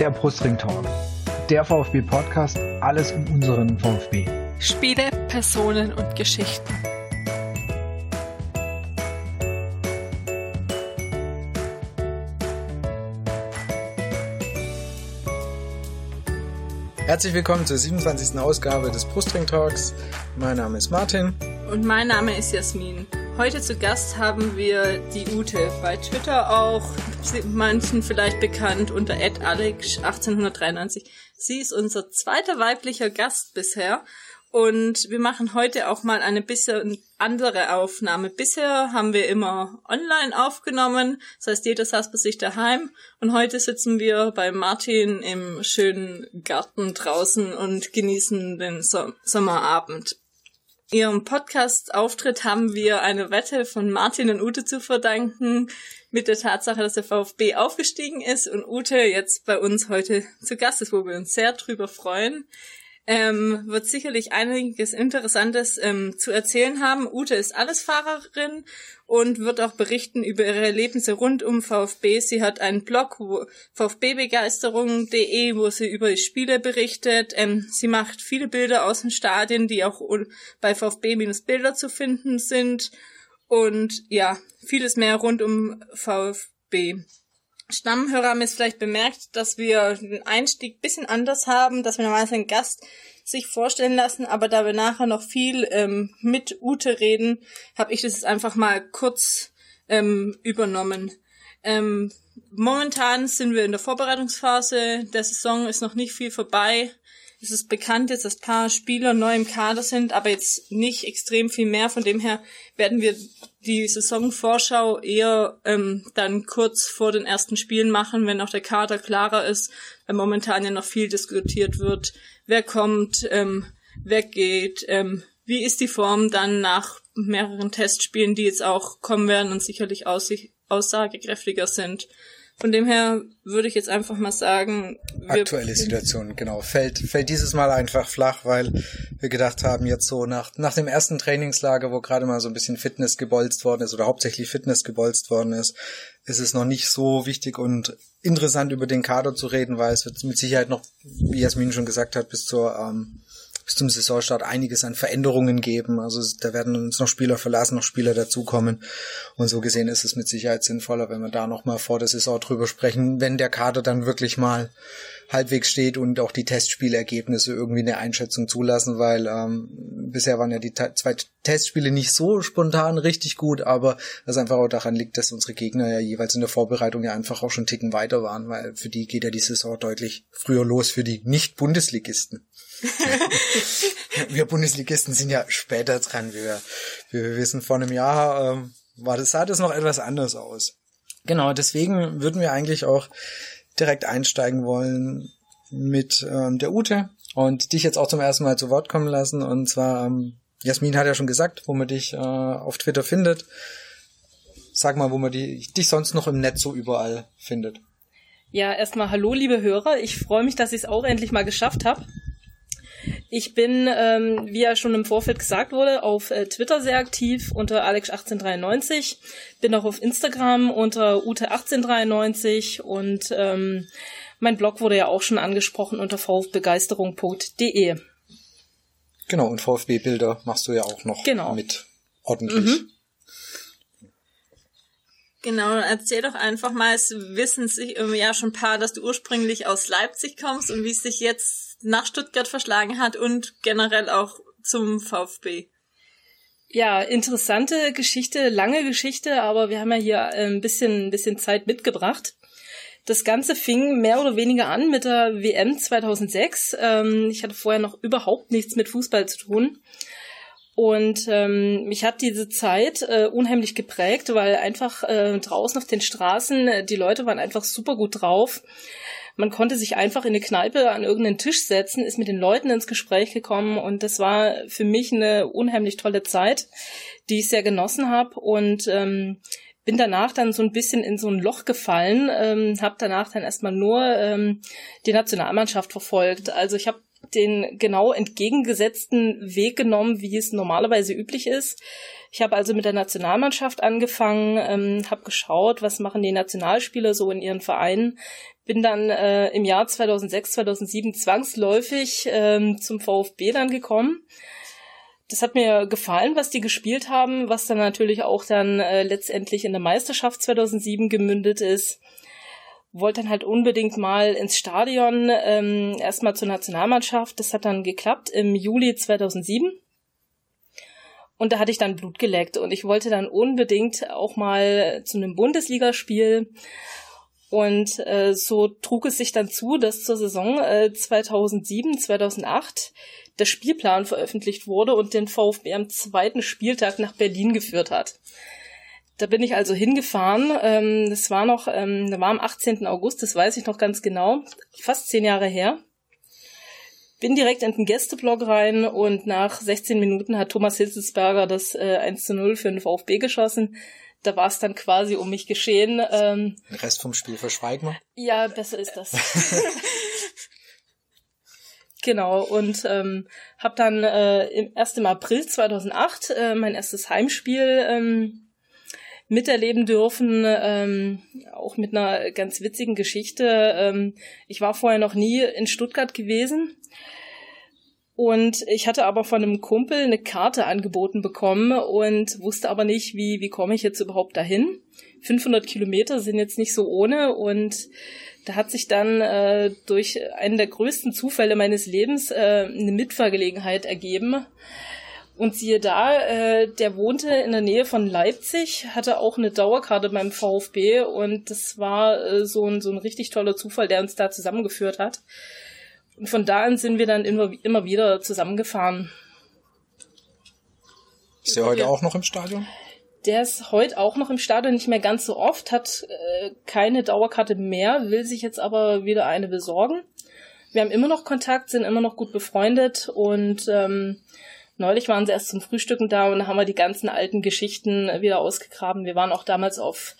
der Brustring Talk, der VfB Podcast, alles um unseren VfB. Spiele, Personen und Geschichten. Herzlich willkommen zur 27. Ausgabe des Brustring Talks. Mein Name ist Martin. Und mein Name ist Jasmin. Heute zu Gast haben wir die Ute, bei Twitter auch manchen vielleicht bekannt unter @alex1893. Sie ist unser zweiter weiblicher Gast bisher und wir machen heute auch mal eine bisschen andere Aufnahme. Bisher haben wir immer online aufgenommen, das heißt, jeder saß bei sich daheim und heute sitzen wir bei Martin im schönen Garten draußen und genießen den so Sommerabend. Ihrem Podcast-Auftritt haben wir eine Wette von Martin und Ute zu verdanken mit der Tatsache, dass der VfB aufgestiegen ist und Ute jetzt bei uns heute zu Gast ist, wo wir uns sehr drüber freuen. Ähm, wird sicherlich einiges Interessantes ähm, zu erzählen haben. Ute ist Allesfahrerin und wird auch berichten über ihre Erlebnisse rund um VfB. Sie hat einen Blog, vfbbegeisterung.de, wo sie über die Spiele berichtet. Ähm, sie macht viele Bilder aus den Stadien, die auch bei VfB-Bilder zu finden sind. Und ja, vieles mehr rund um VfB. Stammhörer haben jetzt vielleicht bemerkt, dass wir den Einstieg bisschen anders haben, dass wir normalerweise einen Gast sich vorstellen lassen, aber da wir nachher noch viel ähm, mit Ute reden, habe ich das jetzt einfach mal kurz ähm, übernommen. Ähm, momentan sind wir in der Vorbereitungsphase, der Saison ist noch nicht viel vorbei. Es ist bekannt jetzt, dass paar Spieler neu im Kader sind, aber jetzt nicht extrem viel mehr. Von dem her werden wir die Saisonvorschau eher ähm, dann kurz vor den ersten Spielen machen, wenn auch der Kader klarer ist, weil momentan ja noch viel diskutiert wird. Wer kommt, ähm, wer geht, ähm, wie ist die Form dann nach mehreren Testspielen, die jetzt auch kommen werden und sicherlich aussagekräftiger sind. Von dem her würde ich jetzt einfach mal sagen, aktuelle Situation, genau, fällt fällt dieses Mal einfach flach, weil wir gedacht haben, jetzt so nach nach dem ersten Trainingslager, wo gerade mal so ein bisschen Fitness gebolzt worden ist oder hauptsächlich Fitness gebolzt worden ist, ist es noch nicht so wichtig und interessant über den Kader zu reden, weil es wird mit Sicherheit noch, wie Jasmin schon gesagt hat, bis zur ähm, bis zum Saisonstart einiges an Veränderungen geben. Also da werden uns noch Spieler verlassen, noch Spieler dazukommen. Und so gesehen ist es mit Sicherheit sinnvoller, wenn wir da nochmal vor der Saison drüber sprechen, wenn der Kader dann wirklich mal halbwegs steht und auch die Testspielergebnisse irgendwie eine Einschätzung zulassen, weil ähm, bisher waren ja die zwei Testspiele nicht so spontan richtig gut, aber das einfach auch daran liegt, dass unsere Gegner ja jeweils in der Vorbereitung ja einfach auch schon Ticken weiter waren, weil für die geht ja die Saison deutlich früher los, für die Nicht-Bundesligisten. wir Bundesligisten sind ja später dran. Wir, wir wissen, vor einem Jahr ähm, war das, sah das noch etwas anders aus. Genau, deswegen würden wir eigentlich auch direkt einsteigen wollen mit ähm, der Ute und dich jetzt auch zum ersten Mal zu Wort kommen lassen. Und zwar, ähm, Jasmin hat ja schon gesagt, wo man dich äh, auf Twitter findet. Sag mal, wo man die, dich sonst noch im Netz so überall findet. Ja, erstmal hallo, liebe Hörer. Ich freue mich, dass ich es auch endlich mal geschafft habe. Ich bin, ähm, wie ja schon im Vorfeld gesagt wurde, auf äh, Twitter sehr aktiv unter Alex1893, bin auch auf Instagram unter Ute1893 und ähm, mein Blog wurde ja auch schon angesprochen unter vfbegeisterung.de. Genau, und VfB-Bilder machst du ja auch noch genau. mit ordentlich. Mhm. Genau, erzähl doch einfach mal, es wissen sich ja schon ein paar, dass du ursprünglich aus Leipzig kommst und wie es sich jetzt nach Stuttgart verschlagen hat und generell auch zum VfB. Ja, interessante Geschichte, lange Geschichte, aber wir haben ja hier ein bisschen, ein bisschen Zeit mitgebracht. Das Ganze fing mehr oder weniger an mit der WM 2006. Ähm, ich hatte vorher noch überhaupt nichts mit Fußball zu tun. Und ähm, mich hat diese Zeit äh, unheimlich geprägt, weil einfach äh, draußen auf den Straßen, äh, die Leute waren einfach super gut drauf. Man konnte sich einfach in eine Kneipe an irgendeinen Tisch setzen, ist mit den Leuten ins Gespräch gekommen und das war für mich eine unheimlich tolle Zeit, die ich sehr genossen habe und ähm, bin danach dann so ein bisschen in so ein Loch gefallen, ähm, habe danach dann erstmal nur ähm, die Nationalmannschaft verfolgt. Also ich habe den genau entgegengesetzten Weg genommen, wie es normalerweise üblich ist. Ich habe also mit der Nationalmannschaft angefangen, ähm, habe geschaut, was machen die Nationalspieler so in ihren Vereinen. Bin dann äh, im Jahr 2006, 2007 zwangsläufig ähm, zum VfB dann gekommen. Das hat mir gefallen, was die gespielt haben, was dann natürlich auch dann äh, letztendlich in der Meisterschaft 2007 gemündet ist wollte dann halt unbedingt mal ins Stadion, ähm, erstmal zur Nationalmannschaft. Das hat dann geklappt im Juli 2007. Und da hatte ich dann Blut geleckt und ich wollte dann unbedingt auch mal zu einem Bundesligaspiel. Und äh, so trug es sich dann zu, dass zur Saison äh, 2007, 2008 der Spielplan veröffentlicht wurde und den VfB am zweiten Spieltag nach Berlin geführt hat. Da bin ich also hingefahren. Ähm, das war noch, ähm, da war am 18. August, das weiß ich noch ganz genau, fast zehn Jahre her bin direkt in den Gästeblock rein und nach 16 Minuten hat Thomas Hitzelsberger das äh, 1 zu 0 für den VfB geschossen. Da war es dann quasi um mich geschehen. Ähm, den Rest vom Spiel verschweigen wir? Ja, besser ist das. genau, und ähm, habe dann äh, im, erst im April 2008 äh, mein erstes Heimspiel ähm, miterleben dürfen, ähm, auch mit einer ganz witzigen Geschichte. Ähm, ich war vorher noch nie in Stuttgart gewesen und ich hatte aber von einem Kumpel eine Karte angeboten bekommen und wusste aber nicht, wie, wie komme ich jetzt überhaupt dahin. 500 Kilometer sind jetzt nicht so ohne und da hat sich dann äh, durch einen der größten Zufälle meines Lebens äh, eine Mitfahrgelegenheit ergeben. Und siehe da, äh, der wohnte in der Nähe von Leipzig, hatte auch eine Dauerkarte beim VfB und das war äh, so, ein, so ein richtig toller Zufall, der uns da zusammengeführt hat. Und von da an sind wir dann immer, immer wieder zusammengefahren. Ist der heute auch noch im Stadion? Der ist heute auch noch im Stadion, nicht mehr ganz so oft, hat äh, keine Dauerkarte mehr, will sich jetzt aber wieder eine besorgen. Wir haben immer noch Kontakt, sind immer noch gut befreundet und ähm, Neulich waren sie erst zum Frühstücken da und haben wir die ganzen alten Geschichten wieder ausgegraben. Wir waren auch damals auf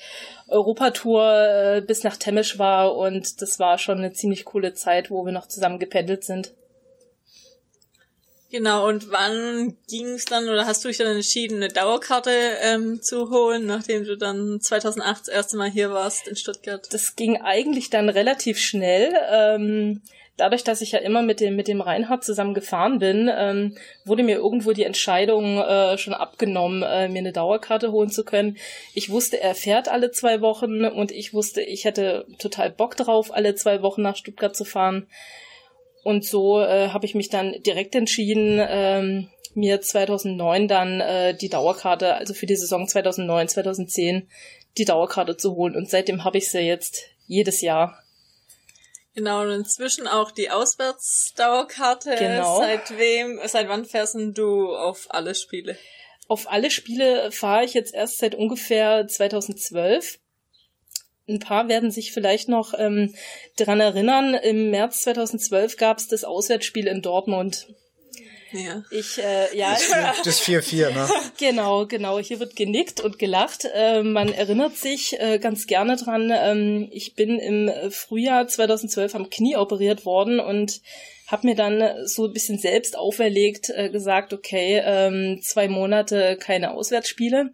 Europatour äh, bis nach Temesch war und das war schon eine ziemlich coole Zeit, wo wir noch zusammen gependelt sind. Genau, und wann ging es dann oder hast du dich dann entschieden, eine Dauerkarte ähm, zu holen, nachdem du dann 2008 das erste Mal hier warst in Stuttgart? Das ging eigentlich dann relativ schnell. Ähm, dadurch, dass ich ja immer mit dem, mit dem Reinhard zusammen gefahren bin, ähm, wurde mir irgendwo die Entscheidung äh, schon abgenommen, äh, mir eine Dauerkarte holen zu können. Ich wusste, er fährt alle zwei Wochen und ich wusste, ich hätte total Bock drauf, alle zwei Wochen nach Stuttgart zu fahren. Und so äh, habe ich mich dann direkt entschieden, ähm, mir 2009 dann äh, die Dauerkarte, also für die Saison 2009, 2010, die Dauerkarte zu holen. Und seitdem habe ich sie jetzt jedes Jahr. Genau, und inzwischen auch die Auswärtsdauerkarte. Genau. Seit wem, seit wann fährst du auf alle Spiele? Auf alle Spiele fahre ich jetzt erst seit ungefähr 2012. Ein paar werden sich vielleicht noch ähm, daran erinnern. Im März 2012 gab es das Auswärtsspiel in Dortmund. Ja. Ich, äh, ja. Das 4-4, ne? genau, genau. Hier wird genickt und gelacht. Äh, man erinnert sich äh, ganz gerne dran. Ähm, ich bin im Frühjahr 2012 am Knie operiert worden und habe mir dann so ein bisschen selbst auferlegt, äh, gesagt, okay, ähm, zwei Monate keine Auswärtsspiele.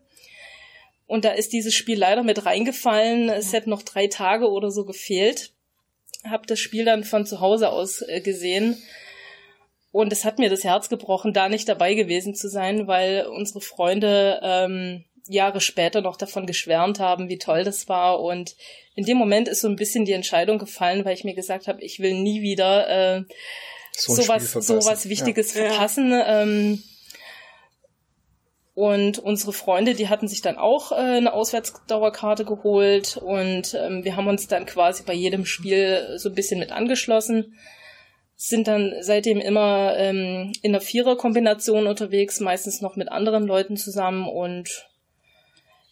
Und da ist dieses Spiel leider mit reingefallen. Es hätten noch drei Tage oder so gefehlt. Hab das Spiel dann von zu Hause aus äh, gesehen und es hat mir das Herz gebrochen, da nicht dabei gewesen zu sein, weil unsere Freunde ähm, Jahre später noch davon geschwärmt haben, wie toll das war. Und in dem Moment ist so ein bisschen die Entscheidung gefallen, weil ich mir gesagt habe, ich will nie wieder äh, so sowas, sowas Wichtiges ja. verpassen. Ähm, und unsere Freunde, die hatten sich dann auch äh, eine Auswärtsdauerkarte geholt und ähm, wir haben uns dann quasi bei jedem Spiel so ein bisschen mit angeschlossen sind dann seitdem immer ähm, in der Vierer-Kombination unterwegs, meistens noch mit anderen Leuten zusammen und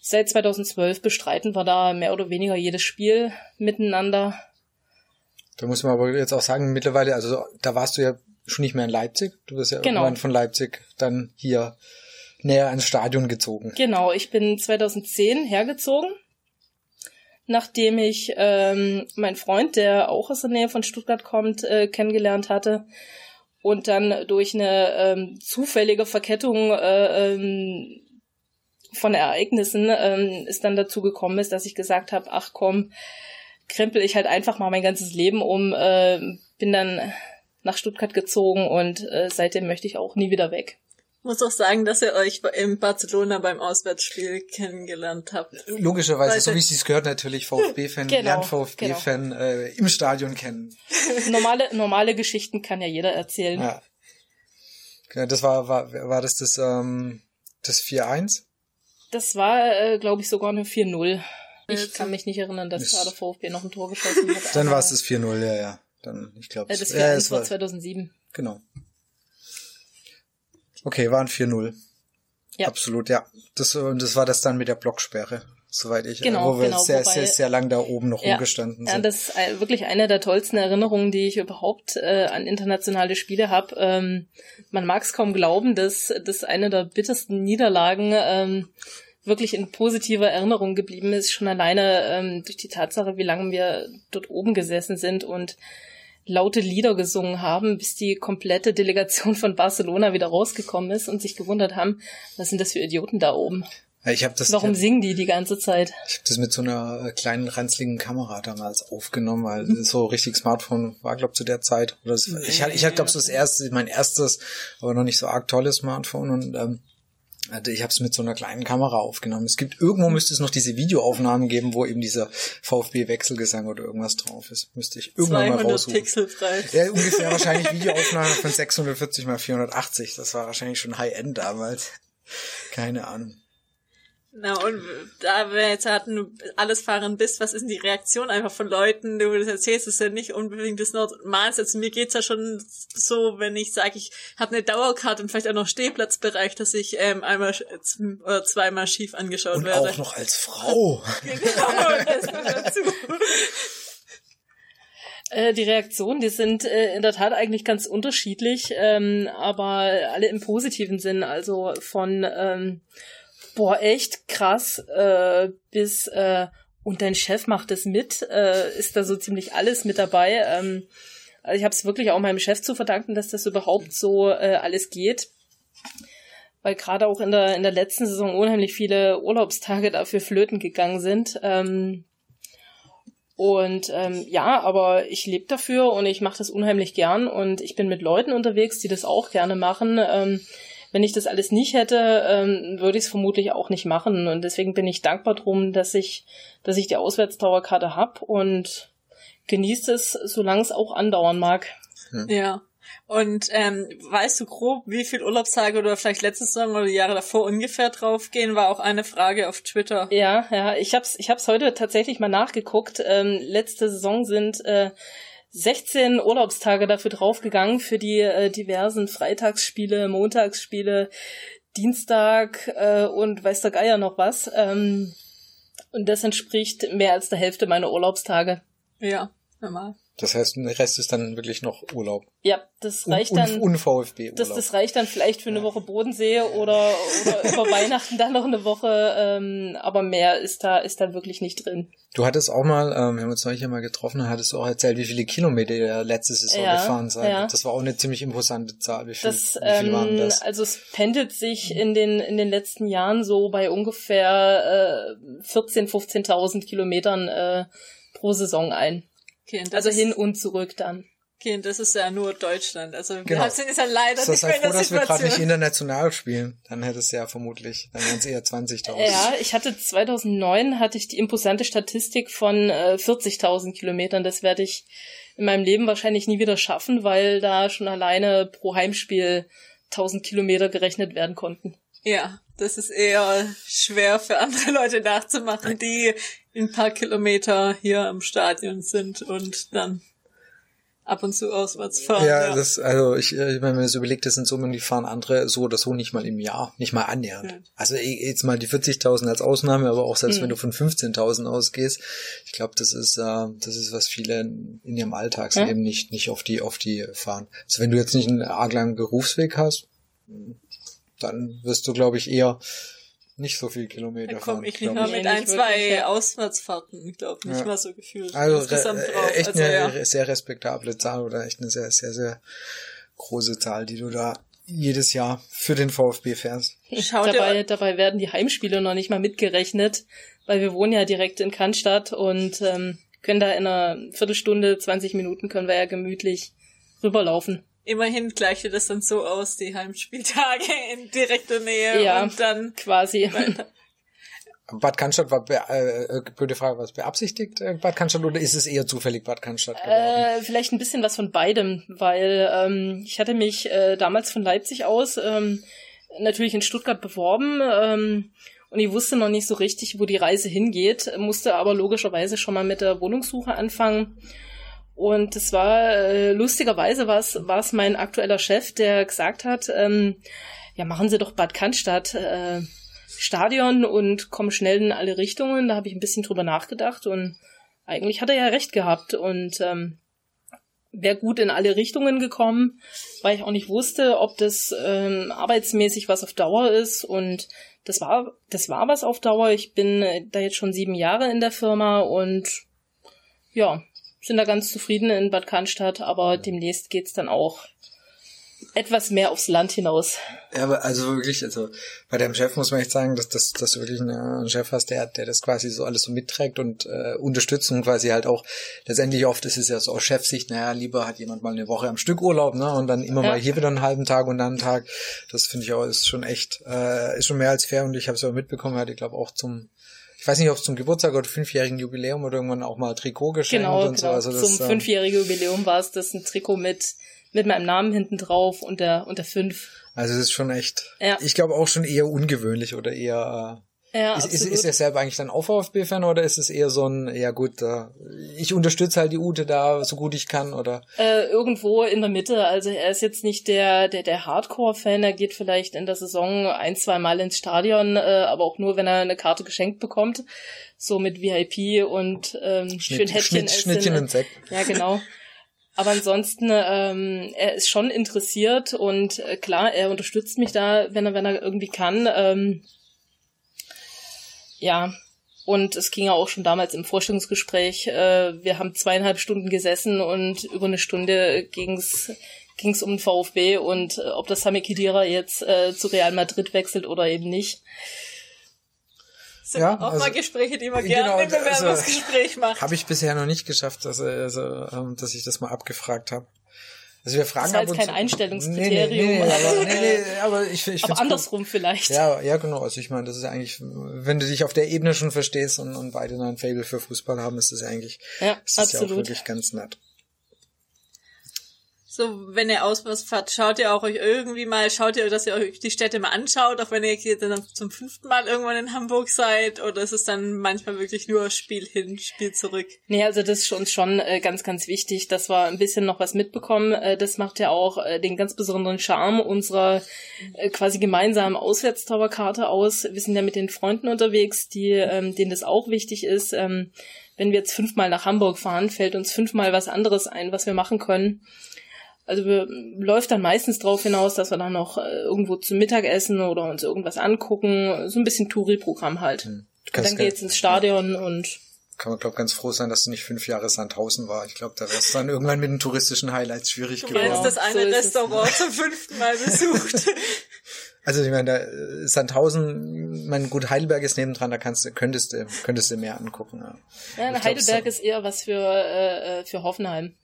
seit 2012 bestreiten wir da mehr oder weniger jedes Spiel miteinander. Da muss man aber jetzt auch sagen, mittlerweile, also da warst du ja schon nicht mehr in Leipzig, du bist ja genau. irgendwann von Leipzig dann hier näher ans Stadion gezogen. Genau, ich bin 2010 hergezogen nachdem ich ähm, meinen Freund, der auch aus der Nähe von Stuttgart kommt, äh, kennengelernt hatte. Und dann durch eine ähm, zufällige Verkettung äh, ähm, von Ereignissen ähm, ist dann dazu gekommen ist, dass ich gesagt habe, ach komm, krempel ich halt einfach mal mein ganzes Leben um, äh, bin dann nach Stuttgart gezogen und äh, seitdem möchte ich auch nie wieder weg. Muss auch sagen, dass ihr euch in Barcelona beim Auswärtsspiel kennengelernt habt. Logischerweise, so wie es sich gehört, natürlich VfB-Fan, genau, lernt VfB-Fan genau. äh, im Stadion kennen. Normale, normale Geschichten kann ja jeder erzählen. Ja. Genau, das war, war, war das das, ähm, das 4-1? Das war, äh, glaube ich, sogar eine 4-0. Ich kann mich nicht erinnern, dass da der VfB noch ein Tor geschossen hat. Dann war es das 4-0, ja, ja. Dann, ich glaube, äh, das 4-1 ja, war 2007. Genau. Okay, waren 4-0. Ja. Absolut, ja. Das, und das war das dann mit der Blocksperre, soweit ich, genau, wo wir genau, sehr, wobei, sehr, sehr lang da oben noch ja, rumgestanden sind. Ja, das ist wirklich eine der tollsten Erinnerungen, die ich überhaupt äh, an internationale Spiele habe. Ähm, man mag es kaum glauben, dass das eine der bittersten Niederlagen ähm, wirklich in positiver Erinnerung geblieben ist, schon alleine ähm, durch die Tatsache, wie lange wir dort oben gesessen sind und laute Lieder gesungen haben, bis die komplette Delegation von Barcelona wieder rausgekommen ist und sich gewundert haben, was sind das für Idioten da oben? Ich hab das, Warum hab, singen die die ganze Zeit? Ich habe das mit so einer äh, kleinen ranzligen Kamera damals aufgenommen, weil mhm. so richtig Smartphone war, glaube zu der Zeit. Oder das, ich hatte, ich hatte glaube so das erste, mein erstes, aber noch nicht so arg tolles Smartphone und ähm, also ich habe es mit so einer kleinen Kamera aufgenommen. Es gibt irgendwo müsste es noch diese Videoaufnahmen geben, wo eben dieser VfB-Wechselgesang oder irgendwas drauf ist. Müsste ich irgendwann mal raussuchen. Pixelfrei. Ja, ungefähr wahrscheinlich Videoaufnahmen von 640 mal 480. Das war wahrscheinlich schon High-End damals. Keine Ahnung. Na, und da wir jetzt hatten, alles fahren bist, was ist denn die Reaktion einfach von Leuten, du das erzählst, ist ja nicht unbedingt das Normals. Also mir geht's ja schon so, wenn ich sage, ich habe eine Dauerkarte und vielleicht auch noch Stehplatzbereich, dass ich ähm, einmal oder zweimal schief angeschaut und werde. Und auch noch als Frau. genau, das dazu. Äh, die Reaktionen, die sind äh, in der Tat eigentlich ganz unterschiedlich, ähm, aber alle im positiven Sinn. Also von ähm, boah, echt krass, äh, bis äh, und dein Chef macht es mit, äh, ist da so ziemlich alles mit dabei. Ähm, also ich habe es wirklich auch meinem Chef zu verdanken, dass das überhaupt so äh, alles geht. Weil gerade auch in der, in der letzten Saison unheimlich viele Urlaubstage dafür flöten gegangen sind. Ähm, und ähm, ja, aber ich lebe dafür und ich mache das unheimlich gern und ich bin mit Leuten unterwegs, die das auch gerne machen. Ähm, wenn ich das alles nicht hätte, ähm, würde ich es vermutlich auch nicht machen. Und deswegen bin ich dankbar drum, dass ich, dass ich die Auswärtsdauerkarte hab und genieße es, solange es auch andauern mag. Hm. Ja. Und ähm, weißt du grob, wie viel Urlaubstage oder vielleicht letztes Jahr oder die Jahre davor ungefähr draufgehen? War auch eine Frage auf Twitter. Ja, ja, ich hab's, ich hab's heute tatsächlich mal nachgeguckt. Ähm, letzte Saison sind äh, 16 Urlaubstage dafür draufgegangen für die äh, diversen Freitagsspiele, Montagsspiele, Dienstag äh, und weiß der Geier noch was. Ähm, und das entspricht mehr als der Hälfte meiner Urlaubstage. Ja, normal. Das heißt, der Rest ist dann wirklich noch Urlaub. Ja, das reicht un, dann. Un VfB das, das reicht dann vielleicht für eine Woche Bodensee oder, oder über Weihnachten dann noch eine Woche, ähm, aber mehr ist da ist da wirklich nicht drin. Du hattest auch mal, ähm, wir haben uns neulich ja mal getroffen, hattest du auch erzählt, wie viele Kilometer ihr letzte Saison ja, gefahren seid. Ja. Das war auch eine ziemlich imposante Zahl. Wie viel, das, wie viel waren ähm, das? Also es pendelt sich in den in den letzten Jahren so bei ungefähr äh, 14, 15.000 Kilometern äh, pro Saison ein. Okay, also hin und zurück dann. Okay, und das ist ja nur Deutschland. Also genau. wir sind ja leider das nicht froh, dass wir gerade nicht international spielen. Dann hätte es ja vermutlich, dann wären es eher 20.000. Ja, ich hatte 2009 hatte ich die imposante Statistik von äh, 40.000 Kilometern. Das werde ich in meinem Leben wahrscheinlich nie wieder schaffen, weil da schon alleine pro Heimspiel 1000 Kilometer gerechnet werden konnten. Ja, das ist eher schwer für andere Leute nachzumachen, die ein paar Kilometer hier am Stadion sind und dann ab und zu auswärts fahren. Ja, ja. das, also ich, äh, wenn man das überlegt, das sind Summen, die fahren andere so oder so nicht mal im Jahr, nicht mal annähernd. Ja. Also jetzt mal die 40.000 als Ausnahme, aber auch selbst mhm. wenn du von 15.000 ausgehst, ich glaube, das ist, äh, das ist was viele in ihrem Alltagsleben ja. nicht, nicht auf die, auf die fahren. Also wenn du jetzt nicht einen arg langen Berufsweg hast, dann wirst du, glaube ich, eher nicht so viel Kilometer fahren. Komm, ich nicht mal mit ein, zwei Auswärtsfahrten, ich glaube, nicht ja. mal so gefühlt. Also re echt also, eine ja. sehr respektable Zahl oder echt eine sehr, sehr, sehr große Zahl, die du da jedes Jahr für den VfB fährst. Schaut dabei, dabei werden die Heimspiele noch nicht mal mitgerechnet, weil wir wohnen ja direkt in Cannstatt und ähm, können da in einer Viertelstunde, 20 Minuten können wir ja gemütlich rüberlaufen. Immerhin gleiche das dann so aus, die Heimspieltage in direkter Nähe ja, und dann quasi. Bad Cannstatt war, be äh, blöde Frage, was beabsichtigt äh, Bad Cannstatt oder ist es eher zufällig Bad Cannstatt geworden? Äh, vielleicht ein bisschen was von beidem, weil ähm, ich hatte mich äh, damals von Leipzig aus ähm, natürlich in Stuttgart beworben ähm, und ich wusste noch nicht so richtig, wo die Reise hingeht, musste aber logischerweise schon mal mit der Wohnungssuche anfangen. Und es war äh, lustigerweise war es war es mein aktueller Chef, der gesagt hat, ähm, ja machen Sie doch Bad Cannstatt. Äh, Stadion und komme schnell in alle Richtungen. Da habe ich ein bisschen drüber nachgedacht und eigentlich hat er ja recht gehabt und ähm, wäre gut in alle Richtungen gekommen, weil ich auch nicht wusste, ob das ähm, arbeitsmäßig was auf Dauer ist und das war das war was auf Dauer. Ich bin äh, da jetzt schon sieben Jahre in der Firma und ja sind da ganz zufrieden in Bad Cannstatt, aber demnächst geht's dann auch etwas mehr aufs Land hinaus. Ja, aber also wirklich, also bei deinem Chef muss man echt sagen, dass, dass, dass du wirklich einen Chef hast, der, der das quasi so alles so mitträgt und äh, unterstützt und quasi halt auch, letztendlich oft ist es ja so aus Chefsicht, naja, lieber hat jemand mal eine Woche am Stück Urlaub, ne, und dann immer ja. mal hier wieder einen halben Tag und dann einen Tag. Das finde ich auch, ist schon echt, äh, ist schon mehr als fair und ich habe es aber mitbekommen, hat ich glaube auch zum ich weiß nicht, ob es zum Geburtstag oder fünfjährigen Jubiläum oder irgendwann auch mal Trikot geschenkt genau, und genau. so. Also das, zum ähm, fünfjährigen Jubiläum war es das ein Trikot mit mit meinem Namen hinten drauf und der, und der fünf. Also das ist schon echt, ja. ich glaube auch schon eher ungewöhnlich oder eher, äh, ja, ist, ist, ist er selber eigentlich dann auch VfB-Fan oder ist es eher so ein, ja gut, ich unterstütze halt die Ute da so gut ich kann oder? Äh, irgendwo in der Mitte. Also er ist jetzt nicht der, der, der Hardcore-Fan, er geht vielleicht in der Saison ein, zwei Mal ins Stadion, äh, aber auch nur, wenn er eine Karte geschenkt bekommt. So mit VIP und ähm, Schnitt, schön Häppchen Schnitt. Schnittchen und Sekt. Ja, genau. Aber ansonsten, ähm, er ist schon interessiert und äh, klar, er unterstützt mich da, wenn er, wenn er irgendwie kann. Ähm, ja, und es ging ja auch schon damals im Vorstellungsgespräch. Äh, wir haben zweieinhalb Stunden gesessen und über eine Stunde ging's ging's um den VfB und äh, ob das Sami Khedira jetzt äh, zu Real Madrid wechselt oder eben nicht sind ja, auch also, mal Gespräche, die man gerne genau, im Bewerbungsgespräch also, macht. Habe ich bisher noch nicht geschafft, dass, also, ähm, dass ich das mal abgefragt habe. Also wir fragen das war jetzt kein zu, Einstellungskriterium. Nee, nee, nee, aber, nee, nee, aber ich, ich aber andersrum cool. vielleicht. Ja, ja, genau. Also ich meine, das ist eigentlich, wenn du dich auf der Ebene schon verstehst und, und beide ein Fable für Fußball haben, ist das eigentlich, ja, ist das absolut. ja auch wirklich ganz nett. So, wenn ihr auswärts fahrt, schaut ihr auch euch irgendwie mal, schaut ihr, dass ihr euch die Städte mal anschaut, auch wenn ihr jetzt zum fünften Mal irgendwann in Hamburg seid, oder ist es dann manchmal wirklich nur Spiel hin, Spiel zurück? Nee, also das ist uns schon äh, ganz, ganz wichtig, dass wir ein bisschen noch was mitbekommen. Äh, das macht ja auch äh, den ganz besonderen Charme unserer quasi gemeinsamen Auswärtstauerkarte aus. Wir sind ja mit den Freunden unterwegs, die, ähm, denen das auch wichtig ist. Ähm, wenn wir jetzt fünfmal nach Hamburg fahren, fällt uns fünfmal was anderes ein, was wir machen können. Also wir, läuft dann meistens drauf hinaus, dass wir dann noch äh, irgendwo zum Mittagessen oder uns irgendwas angucken. So ein bisschen Touri-Programm halt. Hm. Und dann geht's ins Stadion ja. und kann man, glaube ganz froh sein, dass du nicht fünf Jahre Sandhausen war. Ich glaube, da wäre es dann irgendwann mit den touristischen Highlights schwierig du geworden. Du meinst das eine so Restaurant zum fünften Mal besucht. Also ich meine, da, Sandhausen, mein gut Heidelberg ist nebendran, da kannst du, könntest du, könntest du mehr angucken. Ja, ja Heidelberg glaub, ist eher was für äh, äh für Hoffenheim.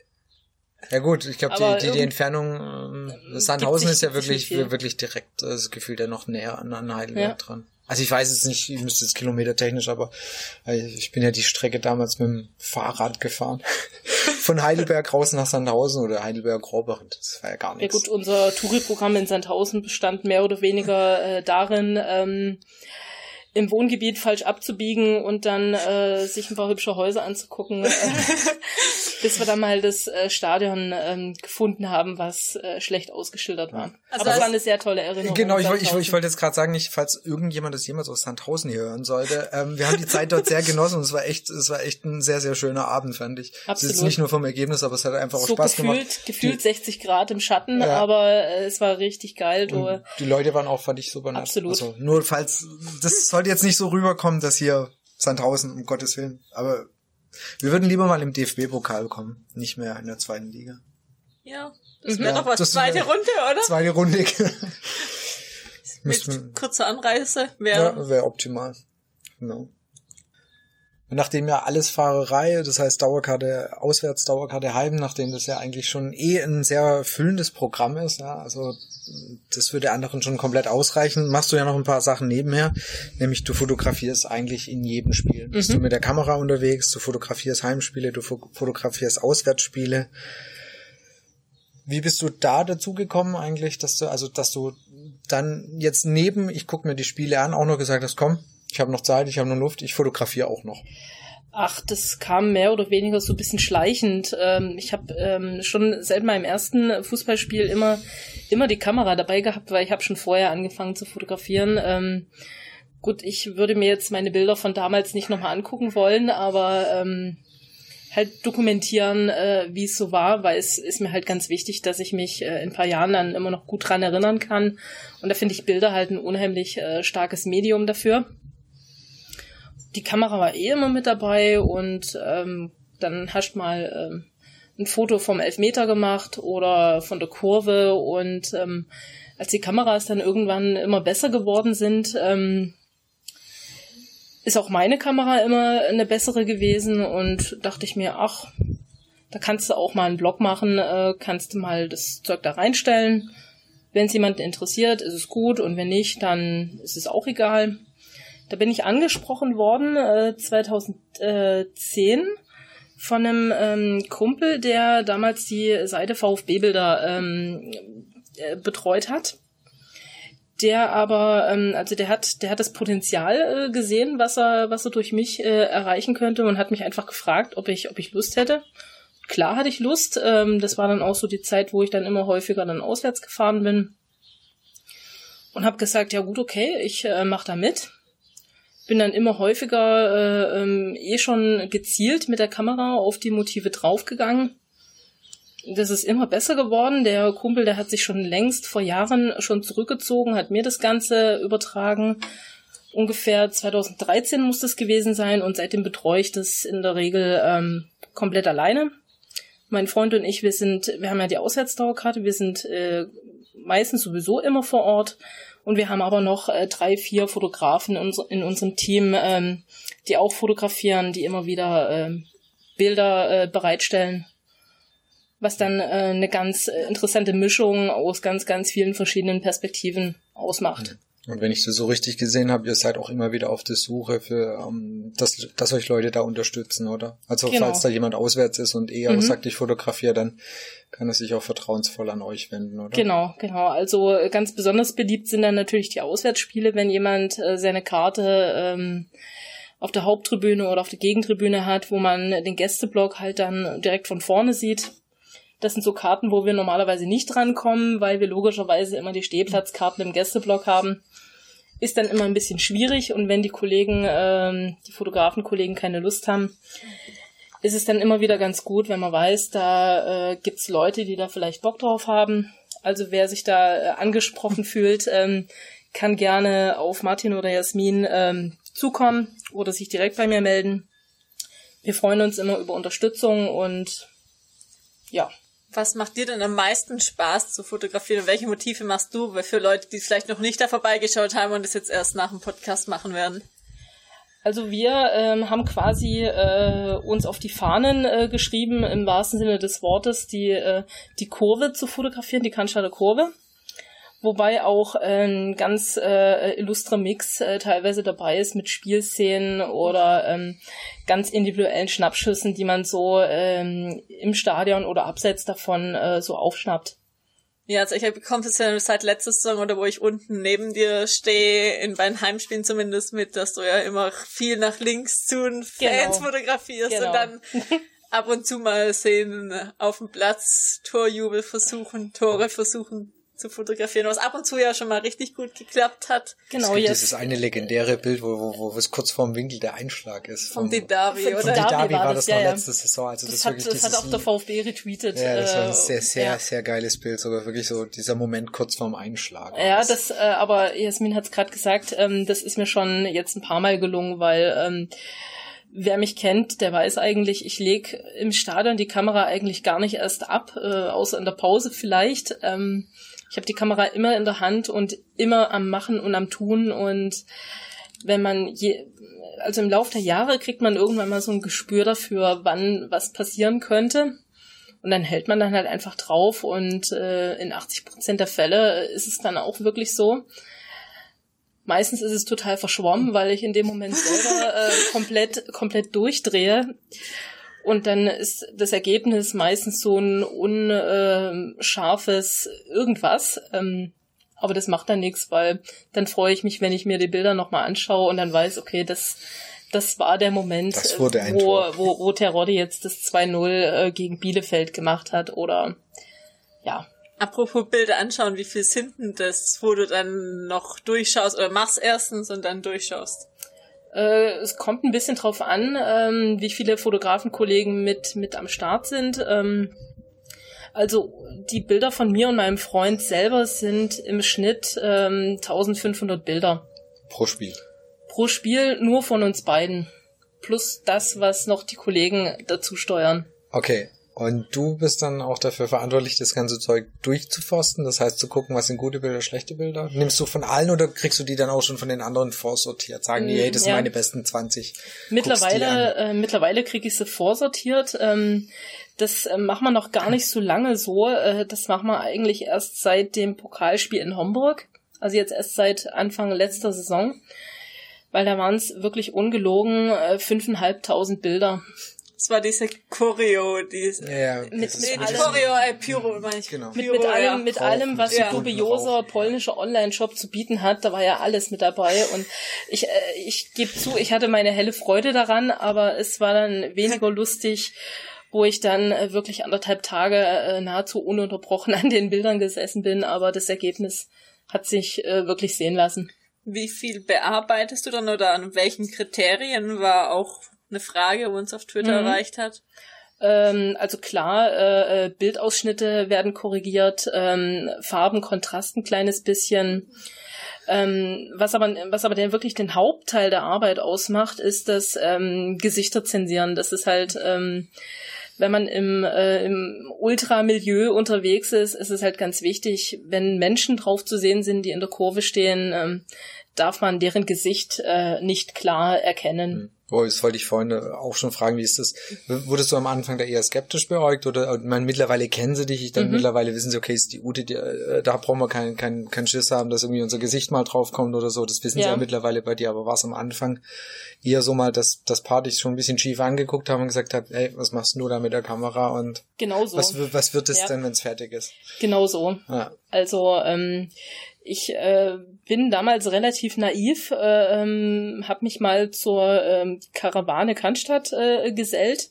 Ja gut, ich glaube, die, die, die Entfernung, ähm, Sandhausen ist ja wirklich, wirklich direkt, äh, das Gefühl, der noch näher an, an Heidelberg ja. dran. Also ich weiß es nicht, ich müsste jetzt kilometertechnisch, aber äh, ich bin ja die Strecke damals mit dem Fahrrad gefahren. Von Heidelberg raus nach Sandhausen oder Heidelberg-Rohrbach. Das war ja gar nichts. Ja gut, unser Touri-Programm in Sandhausen bestand mehr oder weniger äh, darin, ähm, im Wohngebiet falsch abzubiegen und dann äh, sich ein paar hübsche Häuser anzugucken, äh, bis wir dann mal das äh, Stadion ähm, gefunden haben, was äh, schlecht ausgeschildert war. Also Aber es war eine sehr tolle Erinnerung. Genau, ich, ich, ich wollte jetzt gerade sagen, nicht, falls irgendjemand das jemals aus Sandhausen hier hören sollte. Ähm, wir haben die Zeit dort sehr genossen und es war echt, es war echt ein sehr, sehr schöner Abend, fand ich. Absolut. Es ist nicht nur vom Ergebnis, aber es hat einfach auch so Spaß gefühlt, gemacht. Gefühlt die, 60 Grad im Schatten, ja. aber äh, es war richtig geil. Du, die Leute waren auch, fand ich, super nett. Absolut. Also, nur falls, das soll sollte jetzt nicht so rüberkommen, dass hier Sandhausen, um Gottes Willen. Aber wir würden lieber mal im DFB-Pokal kommen, nicht mehr in der zweiten Liga. Ja, das wäre doch was. das Zweite Runde, oder? Zweite Runde. Mit Müssten- kurzer Anreise wäre. Ja, wäre optimal. Genau. Und nachdem ja alles Fahrerei, das heißt Dauerkarte auswärts, Dauerkarte heim, nachdem das ja eigentlich schon eh ein sehr füllendes Programm ist, ja, also das würde anderen schon komplett ausreichen, machst du ja noch ein paar Sachen nebenher, nämlich du fotografierst eigentlich in jedem Spiel. Bist du mit der Kamera unterwegs, du fotografierst Heimspiele, du fo- fotografierst Auswärtsspiele. Wie bist du da dazu gekommen eigentlich, dass du, also dass du dann jetzt neben, ich gucke mir die Spiele an, auch noch gesagt hast, komm, ich habe noch Zeit, ich habe noch Luft, ich fotografiere auch noch. Ach, das kam mehr oder weniger so ein bisschen schleichend. Ähm, ich habe ähm, schon seit meinem ersten Fußballspiel immer immer die Kamera dabei gehabt, weil ich habe schon vorher angefangen zu fotografieren. Ähm, gut, ich würde mir jetzt meine Bilder von damals nicht nochmal angucken wollen, aber halt dokumentieren, äh, wie es so war, weil es ist mir halt ganz wichtig, dass ich mich äh, in ein paar Jahren dann immer noch gut dran erinnern kann. Und da finde ich Bilder halt ein unheimlich äh, starkes Medium dafür die Kamera war eh immer mit dabei und ähm, dann hast du mal ähm, ein Foto vom Elfmeter gemacht oder von der Kurve und ähm, als die Kameras dann irgendwann immer besser geworden sind, ähm, ist auch meine Kamera immer eine bessere gewesen und dachte ich mir, ach, da kannst du auch mal einen Blog machen, äh, kannst du mal das Zeug da reinstellen. Wenn es jemanden interessiert, ist es gut und wenn nicht, dann ist es auch egal. Da bin ich angesprochen worden äh, 2010 von einem ähm, Kumpel, der damals die Seite VfB-Bilder ähm, äh, betreut hat. Der aber, ähm, also der hat, der hat das Potenzial äh, gesehen, was er, was er durch mich äh, erreichen könnte und hat mich einfach gefragt, ob ich, ob ich Lust hätte. Klar hatte ich Lust. Ähm, das war dann auch so die Zeit, wo ich dann immer häufiger dann auswärts gefahren bin und habe gesagt, ja gut, okay, ich äh, mache da mit bin dann immer häufiger äh, ähm, eh schon gezielt mit der Kamera auf die Motive draufgegangen. Das ist immer besser geworden. Der Kumpel, der hat sich schon längst vor Jahren schon zurückgezogen, hat mir das Ganze übertragen. Ungefähr 2013 muss das gewesen sein und seitdem betreue ich das in der Regel ähm, komplett alleine. Mein Freund und ich, wir sind, wir haben ja die Auswärtsdauerkarte, wir sind äh, meistens sowieso immer vor Ort. Und wir haben aber noch äh, drei, vier Fotografen in, uns, in unserem Team, ähm, die auch fotografieren, die immer wieder ähm, Bilder äh, bereitstellen. Was dann äh, eine ganz äh, interessante Mischung aus ganz, ganz vielen verschiedenen Perspektiven ausmacht. Und wenn ich das so richtig gesehen habe, ihr seid auch immer wieder auf der Suche für, ähm, dass, dass euch Leute da unterstützen, oder? Also Genau. falls da jemand auswärts ist und eher Mhm. sagt, ich fotografiere, dann kann er sich auch vertrauensvoll an euch wenden, oder? Genau, genau. Also äh, ganz besonders beliebt sind dann natürlich die Auswärtsspiele, wenn jemand äh, seine Karte ähm, auf der Haupttribüne oder auf der Gegentribüne hat, wo man den Gästeblock halt dann direkt von vorne sieht. Das sind so Karten, wo wir normalerweise nicht drankommen, weil wir logischerweise immer die Stehplatzkarten im Gästeblock haben. Ist dann immer ein bisschen schwierig und wenn die Kollegen, ähm, die Fotografenkollegen keine Lust haben, ist es dann immer wieder ganz gut, wenn man weiß, da äh, gibt's Leute, die da vielleicht Bock drauf haben. Also wer sich da äh, angesprochen fühlt, ähm, kann gerne auf Martin oder Jasmin ähm, zukommen oder sich direkt bei mir melden. Wir freuen uns immer über Unterstützung und ja. Was macht dir denn am meisten Spaß zu fotografieren und welche Motive machst du? Für Leute, die vielleicht noch nicht da vorbeigeschaut haben und es jetzt erst nach dem Podcast machen werden. Also wir ähm, haben quasi äh, uns auf die Fahnen äh, geschrieben, im wahrsten Sinne des Wortes, die, äh, die Kurve zu fotografieren, die Cannstatter Kurve. Wobei auch ein ganz äh, illustrer Mix äh, teilweise dabei ist mit Spielszenen oder ähm, ganz individuellen Schnappschüssen, die man so ähm, im Stadion oder abseits davon äh, so aufschnappt. Ja, also ich es ja seit letzter Saison oder wo ich unten neben dir stehe, in beiden Heimspielen zumindest mit, dass du ja immer viel nach links zu den Fans Genau. fotografierst Genau. und dann ab und zu mal sehen auf dem Platz Torjubel versuchen, Tore versuchen zu fotografieren, was ab und zu ja schon mal richtig gut geklappt hat. Genau, es gibt jetzt dieses eine legendäre Bild, wo, wo, wo es kurz vorm Winkel der Einschlag ist. Vom Didavi, Von Von oder? Didavi Didavi war war das, das noch ja, ja. letzte Saison. Also das, das ist hat, wirklich das hat auch der VfB retweetet. Ja, das war ein äh, sehr, sehr, ja. sehr geiles Bild, sogar wirklich so dieser Moment kurz vorm Einschlag. Ja, das, äh, aber Jasmin hat es gerade gesagt, ähm, das ist mir schon jetzt ein paar Mal gelungen, weil ähm, wer mich kennt, der weiß eigentlich, ich lege im Stadion die Kamera eigentlich gar nicht erst ab, äh, außer in der Pause vielleicht. Ähm, ich habe die Kamera immer in der Hand und immer am Machen und am Tun und wenn man je, also im Laufe der Jahre kriegt man irgendwann mal so ein Gespür dafür, wann was passieren könnte. Und dann hält man dann halt einfach drauf und äh, in 80 Prozent der Fälle ist es dann auch wirklich so. Meistens ist es total verschwommen, weil ich in dem Moment selber äh, komplett, komplett durchdrehe. Und dann ist das Ergebnis meistens so ein unscharfes irgendwas. Ähm, aber das macht dann nichts, weil dann freue ich mich, wenn ich mir die Bilder nochmal anschaue und dann weiß, okay, das, das war der Moment, wo, wo, wo Terodde jetzt das 2-0 äh, gegen Bielefeld gemacht hat oder ja. Apropos Bilder anschauen, wie viel sind denn das, wo du dann noch durchschaust oder machst erstens und dann durchschaust? Äh, es kommt ein bisschen drauf an, ähm, wie viele Fotografenkollegen mit, mit am Start sind. Ähm, also die Bilder von mir und meinem Freund selber sind im Schnitt ähm, 1500 Bilder. Pro Spiel. Pro Spiel nur von uns beiden. Plus das, was noch die Kollegen dazu steuern. Okay. Und du bist dann auch dafür verantwortlich, das ganze Zeug durchzuforsten, das heißt zu gucken, was sind gute Bilder, schlechte Bilder? Nimmst du von allen oder kriegst du die dann auch schon von den anderen vorsortiert? Sagen die, hey, das sind meine besten 20. Mittlerweile, äh, mittlerweile kriege ich sie vorsortiert. Ähm, das äh, machen wir noch gar nicht so lange so. Äh, das machen wir eigentlich erst seit dem Pokalspiel in Homburg. Also jetzt erst seit Anfang letzter Saison. Weil da waren es wirklich ungelogen äh, fünfeinhalbtausend Bilder. Das war diese Choreo, diese ja, ja, mit, mit allem, Choreo, äh, Pyro, meine ich. Genau. Mit, mit allem, mit allem, was ja. ein dubioser polnischer Online-Shop zu bieten hat, da war ja alles mit dabei. Und ich, äh, ich gebe zu, ich hatte meine helle Freude daran, aber es war dann weniger lustig, wo ich dann äh, wirklich anderthalb Tage äh, nahezu ununterbrochen an den Bildern gesessen bin, aber das Ergebnis hat sich äh, wirklich sehen lassen. Wie viel bearbeitest du dann oder an welchen Kriterien war auch eine Frage, wo uns auf Twitter mhm. erreicht hat. Ähm, also klar, äh, äh, Bildausschnitte werden korrigiert, ähm, Farben, Kontrast ein kleines bisschen. Ähm, was aber, was aber der wirklich den Hauptteil der Arbeit ausmacht, ist das ähm, Gesichter zensieren. Das ist halt, ähm, wenn man im, äh, im Ultramilieu unterwegs ist, ist es halt ganz wichtig, wenn Menschen drauf zu sehen sind, die in der Kurve stehen, ähm, darf man deren Gesicht äh, nicht klar erkennen. Mhm. Boah, das wollte ich vorhin auch schon fragen, wie ist das? Wurdest du am Anfang da eher skeptisch beäugt oder ich meine, mittlerweile kennen sie dich, dann mhm. mittlerweile wissen sie, okay, ist die Ute, die, äh, da brauchen wir keinen kein, kein Schiss haben, dass irgendwie unser Gesicht mal draufkommt oder so, das wissen ja. sie ja mittlerweile bei dir, aber war es am Anfang eher so mal, dass das dich schon ein bisschen schief angeguckt haben und gesagt hat, ey, was machst du da mit der Kamera und genau so. was, was wird es ja. denn, wenn es fertig ist? Genau so. Ja. Also ähm, ich äh, bin damals relativ naiv, äh, ähm, habe mich mal zur ähm, Karawane Cannstatt äh, gesellt,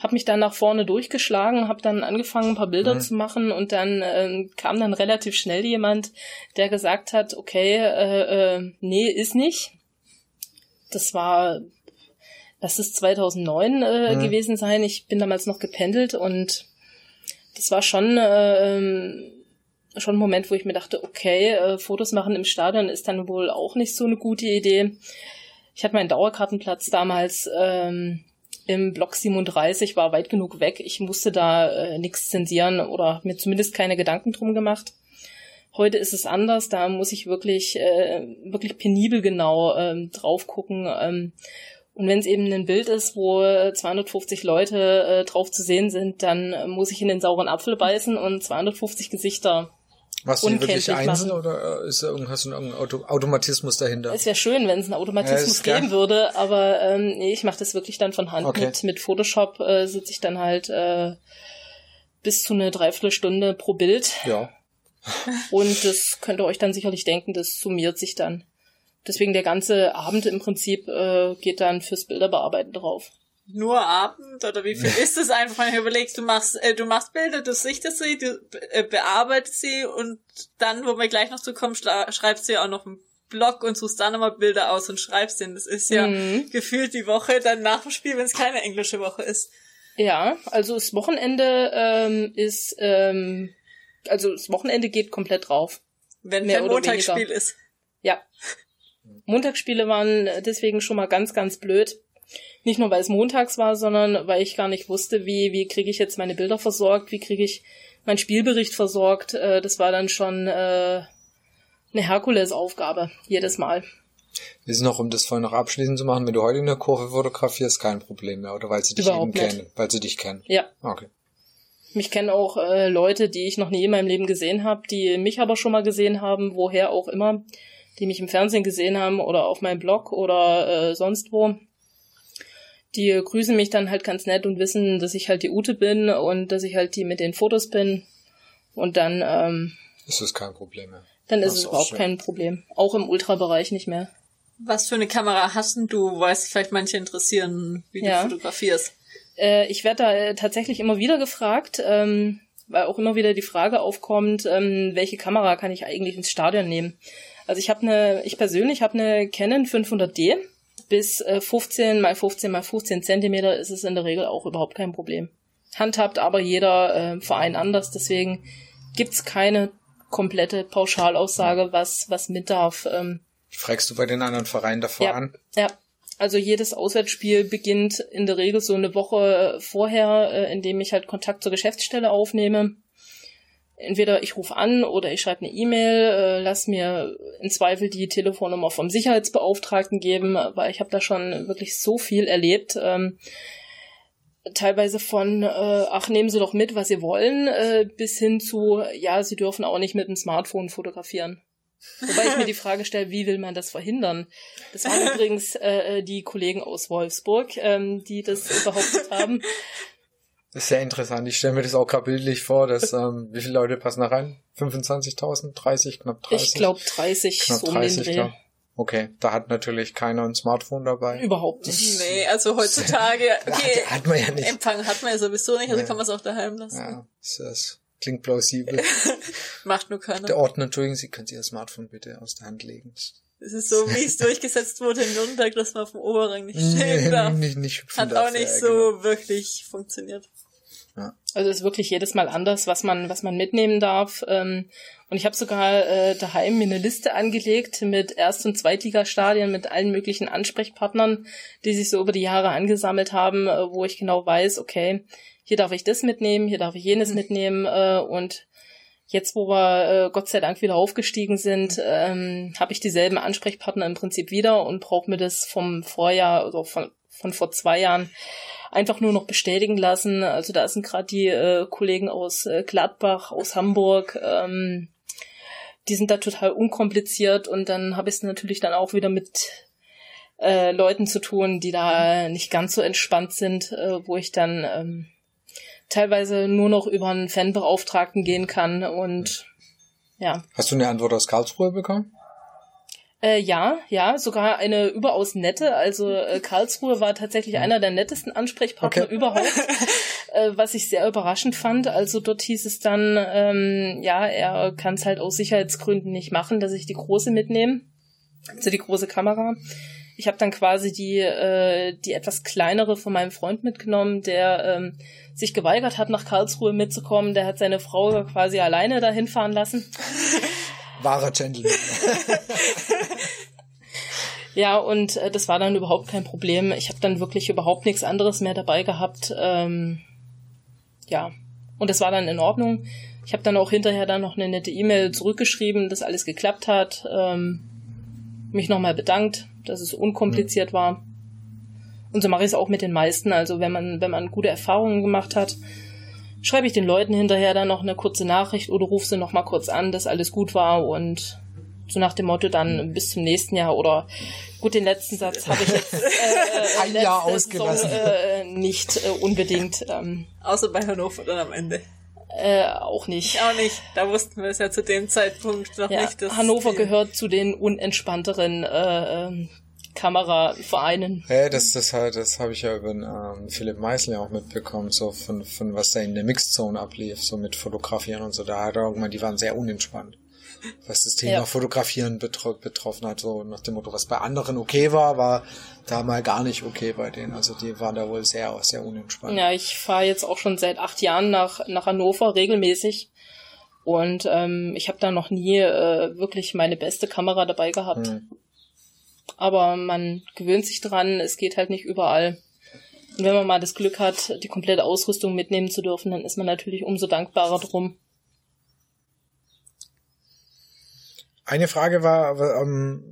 habe mich dann nach vorne durchgeschlagen, habe dann angefangen, ein paar Bilder mhm. zu machen und dann äh, kam dann relativ schnell jemand, der gesagt hat, okay, äh, äh, nee, ist nicht. Das war, das ist 2009 äh, mhm. gewesen sein. Ich bin damals noch gependelt und das war schon äh, ähm, schon ein Moment, wo ich mir dachte, okay, äh, Fotos machen im Stadion ist dann wohl auch nicht so eine gute Idee. Ich hatte meinen Dauerkartenplatz damals ähm, im Block 37, war weit genug weg. Ich musste da äh, nichts zensieren oder mir zumindest keine Gedanken drum gemacht. Heute ist es anders, da muss ich wirklich, äh, wirklich penibel genau ähm, drauf gucken. Ähm, und wenn es eben ein Bild ist, wo 250 Leute äh, drauf zu sehen sind, dann muss ich in den sauren Apfel beißen und 250 Gesichter Machst du die wirklich einzeln oder äh, ist da hast du einen Auto Automatismus dahinter? Es wäre schön, wenn es einen Automatismus ja, geben würde, aber ähm, nee, ich mache das wirklich dann von Hand. Okay. Mit, mit Photoshop äh, sitze ich dann halt äh, bis zu eine Dreiviertelstunde pro Bild. Ja. Und das könnt ihr euch dann sicherlich denken, das summiert sich dann. Deswegen der ganze Abend im Prinzip äh, geht dann fürs Bilderbearbeiten drauf nur Abend oder wie viel ist es einfach, wenn du überlegst, du machst, äh, du machst Bilder, du sichtest sie, du äh, bearbeitest sie und dann, wo wir gleich noch zu kommen, schreibst du ja auch noch einen Blog und suchst dann nochmal Bilder aus und schreibst den. Das ist ja mhm. gefühlt die Woche dann nach dem Spiel, wenn es keine englische Woche ist. Ja, also das Wochenende ähm, ist, ähm, also das Wochenende geht komplett drauf. Wenn der Montagsspiel ist. Ja. Montagsspiele waren deswegen schon mal ganz, ganz blöd Nicht nur, weil es montags war, sondern weil ich gar nicht wusste, wie, wie kriege ich jetzt meine Bilder versorgt, wie kriege ich meinen Spielbericht versorgt. Äh, das war dann schon äh, eine Herkulesaufgabe, jedes Mal. Wir sind noch, um das vorhin noch abschließend zu machen, wenn du heute in der Kurve fotografierst, kein Problem mehr, oder weil sie dich Überhaupt eben nicht. kennen, weil sie dich kennen. Ja. Okay. Mich kennen auch äh, Leute, die ich noch nie in meinem Leben gesehen habe, die mich aber schon mal gesehen haben, woher auch immer, die mich im Fernsehen gesehen haben oder auf meinem Blog oder äh, sonst wo. Die grüßen mich dann halt ganz nett und wissen, dass ich halt die Ute bin und dass ich halt die mit den Fotos bin. Und dann, ähm, Ist das kein Problem mehr. dann Das ist es überhaupt schön. kein Problem. Auch im Ultrabereich nicht mehr. Was für eine Kamera hast denn du? Weiß vielleicht manche interessieren, wie Ja. du fotografierst. Äh, ich werde da äh, tatsächlich immer wieder gefragt, ähm, weil auch immer wieder die Frage aufkommt, ähm, welche Kamera kann ich eigentlich ins Stadion nehmen? Also ich habe eine, ich persönlich habe eine Canon 500D. Bis äh, 15 mal 15 mal 15 Zentimeter ist es in der Regel auch überhaupt kein Problem. Handhabt aber jeder äh, Verein anders, deswegen gibt's keine komplette Pauschalaussage, was was mit darf. Ähm, Fragst du bei den anderen Vereinen davor Ja. an? ja, also jedes Auswärtsspiel beginnt in der Regel so eine Woche vorher, äh, indem ich halt Kontakt zur Geschäftsstelle aufnehme. Entweder ich rufe an oder ich schreibe eine E-Mail, äh, lass mir im Zweifel die Telefonnummer vom Sicherheitsbeauftragten geben, weil ich habe da schon wirklich so viel erlebt. Ähm, teilweise von, äh, ach, nehmen Sie doch mit, was Sie wollen, äh, bis hin zu, ja, Sie dürfen auch nicht mit dem Smartphone fotografieren. Wobei ich mir die Frage stelle, wie will man das verhindern? Das waren übrigens äh, die Kollegen aus Wolfsburg, ähm, die das behauptet haben. Das ist sehr interessant. Ich stelle mir das auch gerade bildlich vor, dass, ähm, wie viele Leute passen da rein? 25.000? 30? Knapp 30? Ich glaube 30, Knapp so um den 30, Dreh. klar. Okay, da hat natürlich keiner ein Smartphone dabei. Überhaupt nicht. Nee, also heutzutage, okay, Hat, hat man ja nicht. Empfang hat man ja sowieso nicht, also Ja. kann man es auch daheim lassen. Ja, das, klingt plausibel. Macht nur keiner. Der Ordner, Entschuldigen Sie, können Sie Ihr Smartphone bitte aus der Hand legen? Es ist so, wie es durchgesetzt wurde in Nürnberg, dass man vom Oberrang nicht Nee, stehen darf. nicht, nicht hüpfen Hat auch nicht ja, so genau. wirklich funktioniert. Also es ist wirklich jedes Mal anders, was man, was man mitnehmen darf. Ähm, und ich habe sogar äh, daheim mir eine Liste angelegt mit Erst- und Zweitligastadien, mit allen möglichen Ansprechpartnern, die sich so über die Jahre angesammelt haben, äh, wo ich genau weiß, okay, hier darf ich das mitnehmen, hier darf ich jenes mitnehmen. Äh, und jetzt, wo wir äh, Gott sei Dank wieder aufgestiegen sind, ähm, habe ich dieselben Ansprechpartner im Prinzip wieder und brauche mir das vom Vorjahr, also von, von vor zwei Jahren einfach nur noch bestätigen lassen. Also da sind gerade die äh, Kollegen aus äh, Gladbach, aus Hamburg, ähm, die sind da total unkompliziert und dann habe ich es natürlich dann auch wieder mit äh, Leuten zu tun, die da nicht ganz so entspannt sind, äh, wo ich dann ähm, teilweise nur noch über einen Fanbeauftragten gehen kann und ja. Hast du eine Antwort aus Karlsruhe bekommen? Äh, ja, ja, sogar eine überaus nette. Also äh, Karlsruhe war tatsächlich einer der nettesten Ansprechpartner Okay. überhaupt, äh, was ich sehr überraschend fand. Also dort hieß es dann, ähm, ja, er kann es halt aus Sicherheitsgründen nicht machen, dass ich die große mitnehme, also die große Kamera. Ich habe dann quasi die äh, die etwas kleinere von meinem Freund mitgenommen, der ähm, sich geweigert hat, nach Karlsruhe mitzukommen. Der hat seine Frau quasi alleine dahin fahren lassen. Wahrer Gentleman. Ja, und äh, das war dann überhaupt kein Problem. Ich habe dann wirklich überhaupt nichts anderes mehr dabei gehabt. Ähm, ja, und das war dann in Ordnung. Ich habe dann auch hinterher dann noch eine nette E-Mail zurückgeschrieben, dass alles geklappt hat. Ähm, mich nochmal bedankt, dass es unkompliziert war. Und so mache ich es auch mit den meisten. Also wenn man, wenn man gute Erfahrungen gemacht hat, schreibe ich den Leuten hinterher dann noch eine kurze Nachricht oder rufe sie noch mal kurz an, dass alles gut war und so nach dem Motto dann bis zum nächsten Jahr oder gut, den letzten Satz habe ich jetzt äh, äh, Ein Jahr ausgelassen. Saison, äh, nicht äh, unbedingt, ähm, Außer bei Hannover dann am Ende. äh, auch nicht. Ich auch nicht. Da wussten wir es ja zu dem Zeitpunkt noch Ja, nicht. dass Hannover gehört zu den unentspannteren äh, ähm, Kameravereinen. Ja, das, das, halt- das habe ich ja über den, ähm, Philipp Meisel ja auch mitbekommen, so von, von was da in der Mixzone ablief, so mit Fotografieren und so. Da hat er irgendwann, die waren sehr unentspannt. Was das Thema Ja. Fotografieren betro betroffen hat, so nach dem Motto, was bei anderen okay war, war da mal gar nicht okay bei denen. Also die waren da wohl sehr, sehr unentspannt. Ja, ich fahre jetzt auch schon seit acht Jahren nach, nach Hannover regelmäßig. Und ähm, ich habe da noch nie äh, wirklich meine beste Kamera dabei gehabt. Hm. Aber man gewöhnt sich dran, es geht halt nicht überall. Und wenn man mal das Glück hat, die komplette Ausrüstung mitnehmen zu dürfen, dann ist man natürlich umso dankbarer drum. Eine Frage war, ähm,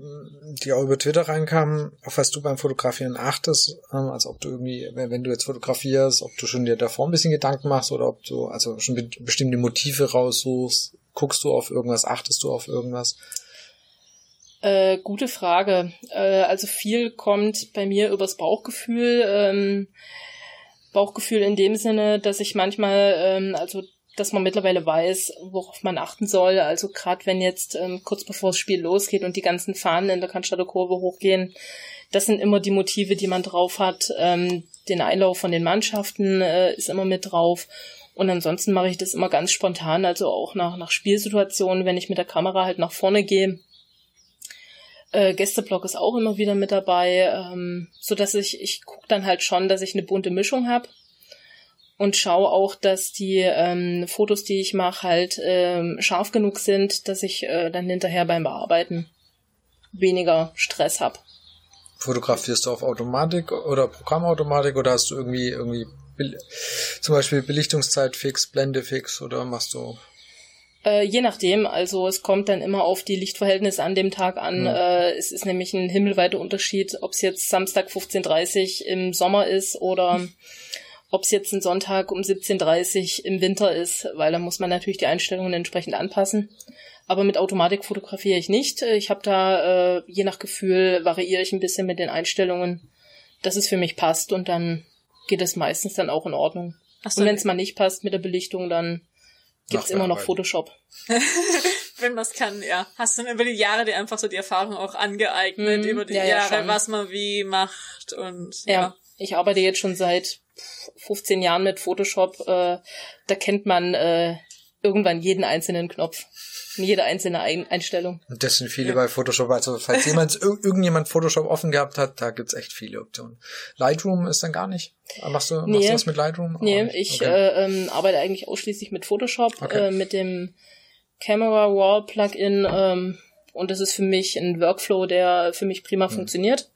die auch über Twitter reinkam, auf was du beim Fotografieren achtest, ähm, als ob du irgendwie, wenn du jetzt fotografierst, ob du schon dir davor ein bisschen Gedanken machst oder ob du also schon be bestimmte Motive raussuchst, guckst du auf irgendwas, achtest du auf irgendwas? Äh, gute Frage. Äh, also viel kommt bei mir übers Bauchgefühl. Ähm, Bauchgefühl in dem Sinne, dass ich manchmal, ähm, also dass man mittlerweile weiß, worauf man achten soll. Also gerade wenn jetzt ähm, kurz bevor das Spiel losgeht und die ganzen Fahnen in der Cannstatter Kurve hochgehen, das sind immer die Motive, die man drauf hat. Ähm, den Einlauf von den Mannschaften äh, ist immer mit drauf. Und ansonsten mache ich das immer ganz spontan, also auch nach, nach Spielsituationen, wenn ich mit der Kamera halt nach vorne gehe. Äh, Gästeblock ist auch immer wieder mit dabei, ähm, so dass ich ich gucke dann halt schon, dass ich eine bunte Mischung habe und schaue auch, dass die ähm, Fotos, die ich mache, halt ähm, scharf genug sind, dass ich äh, dann hinterher beim Bearbeiten weniger Stress habe. Fotografierst du auf Automatik oder Programmautomatik oder hast du irgendwie irgendwie zum Beispiel Belichtungszeit fix, Blende fix oder machst du äh, je nachdem, also es kommt dann immer auf die Lichtverhältnisse an dem Tag an. Ja. Äh, es ist nämlich ein himmelweiter Unterschied, ob es jetzt Samstag 15.30 im Sommer ist oder ob es jetzt ein Sonntag um 17.30 im Winter ist, weil da muss man natürlich die Einstellungen entsprechend anpassen. Aber mit Automatik fotografiere ich nicht. Ich habe da, äh, je nach Gefühl, variiere ich ein bisschen mit den Einstellungen, dass es für mich passt und dann geht es meistens dann auch in Ordnung. So, und wenn es mal nicht passt mit der Belichtung, dann gibt's immer noch Photoshop. wenn man es kann, ja. Hast du dann über die Jahre dir einfach so die Erfahrung auch angeeignet, mm, über die ja, Jahre, ja, was man wie macht und ja. ja. Ich arbeite jetzt schon seit 15 Jahren mit Photoshop, äh, da kennt man äh, irgendwann jeden einzelnen Knopf. Jede einzelne Ein Einstellung. Und das sind viele ja. bei Photoshop. Also falls jemand, irgendjemand Photoshop offen gehabt hat, da gibt's echt viele Optionen. Lightroom ist dann gar nicht. Machst du, nee. machst du was mit Lightroom? Nee, ich okay. äh, ähm, arbeite eigentlich ausschließlich mit Photoshop, okay. äh, mit dem Camera Raw Plugin. Ähm, und das ist für mich ein Workflow, der für mich prima hm. funktioniert.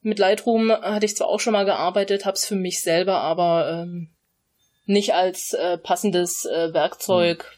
Mit Lightroom hatte ich zwar auch schon mal gearbeitet, habe es für mich selber aber ähm, nicht als äh, passendes äh, Werkzeug hm.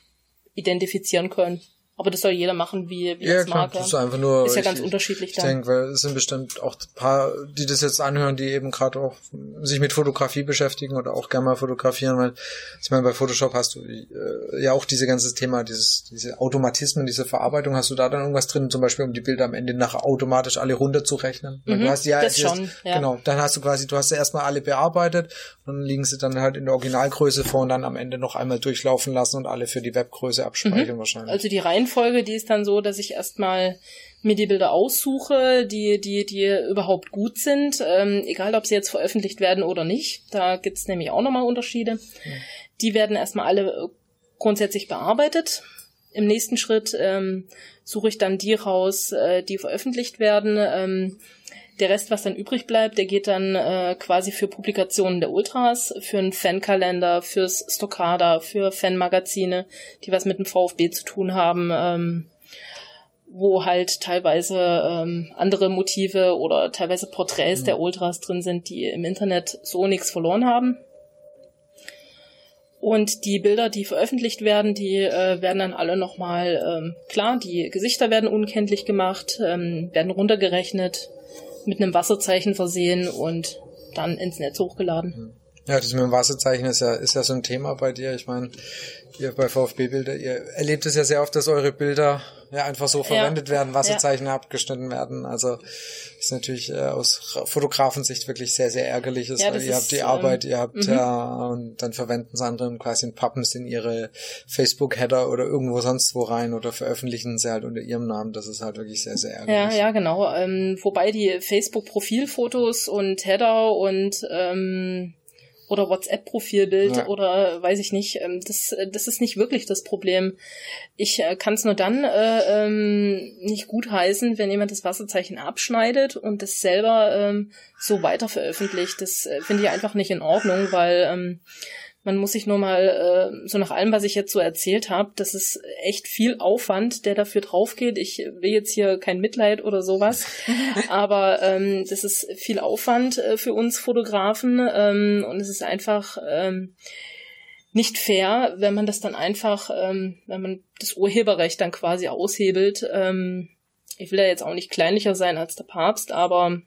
Identifizieren können. Aber das soll jeder machen, wie, wie ja, es mag. Das ist einfach nur. Ist ja ganz ich, unterschiedlich ich dann. Ich denke, weil es sind bestimmt auch ein paar, die das jetzt anhören, die eben gerade auch sich mit Fotografie beschäftigen oder auch gerne mal fotografieren, weil ich meine, bei Photoshop hast du äh, ja auch dieses ganze Thema, dieses, diese Automatismen, diese Verarbeitung, hast du da dann irgendwas drin, zum Beispiel, um die Bilder am Ende nachher automatisch alle runterzurechnen? Mhm, du hast ja, das schon, ja. Genau, dann hast du quasi, du hast ja erstmal alle bearbeitet und dann liegen sie dann halt in der Originalgröße vor und dann am Ende noch einmal durchlaufen lassen und alle für die Webgröße abspeichern mhm. wahrscheinlich. Also die Reihenfolge, die ist dann so dass ich erstmal mir die Bilder aussuche, die, die, die überhaupt gut sind, ähm, egal ob sie jetzt veröffentlicht werden oder nicht. Da gibt's nämlich auch nochmal Unterschiede. Mhm. Die werden erstmal alle äh, grundsätzlich bearbeitet. Im nächsten Schritt ähm, suche ich dann die raus, äh, die veröffentlicht werden. Ähm, der Rest, was dann übrig bleibt, der geht dann äh, quasi für Publikationen der Ultras, für einen Fankalender, fürs Stockada, für Fanmagazine, die was mit dem VfB zu tun haben. Ähm, wo halt teilweise ähm, andere Motive oder teilweise Porträts mhm. der Ultras drin sind, die im Internet so nichts verloren haben. Und die Bilder, die veröffentlicht werden, die äh, werden dann alle nochmal, ähm, klar, die Gesichter werden unkenntlich gemacht, ähm, werden runtergerechnet, mit einem Wasserzeichen versehen und dann ins Netz hochgeladen. Ja, das mit dem Wasserzeichen ist ja, ist ja so ein Thema bei dir. Ich meine, ihr bei VfB-Bilder, ihr erlebt es ja sehr oft, dass eure Bilder ja einfach so verwendet ja. werden, Wasserzeichen ja. abgeschnitten werden. Also ist natürlich äh, aus Fotografensicht wirklich sehr, sehr ärgerlich ist, ja, weil ihr habt die ähm, Arbeit, ihr habt mhm. ja, und dann verwenden es andere quasi in Pappens in ihre Facebook-Header oder irgendwo sonst wo rein oder veröffentlichen sie halt unter ihrem Namen. Das ist halt wirklich sehr, sehr ärgerlich. Ja, ja, genau. Ähm, wobei die Facebook-Profilfotos und Header und ähm, oder WhatsApp-Profilbild ja. oder weiß ich nicht. Ähm, das, das ist nicht wirklich das Problem. Ich äh, kann es nur dann äh, ähm, nicht gut heißen, wenn jemand das Wasserzeichen abschneidet und das selber ähm, so weiter veröffentlicht. Das äh, finde ich einfach nicht in Ordnung, weil ähm, Man muss sich nur mal, äh, so nach allem, was ich jetzt so erzählt habe, das ist echt viel Aufwand, der dafür draufgeht. Ich will jetzt hier kein Mitleid oder sowas, aber ähm, das ist viel Aufwand äh, für uns Fotografen ähm, und es ist einfach ähm, nicht fair, wenn man das dann einfach, ähm, wenn man das Urheberrecht dann quasi aushebelt. Ähm, ich will ja jetzt auch nicht kleinlicher sein als der Papst, aber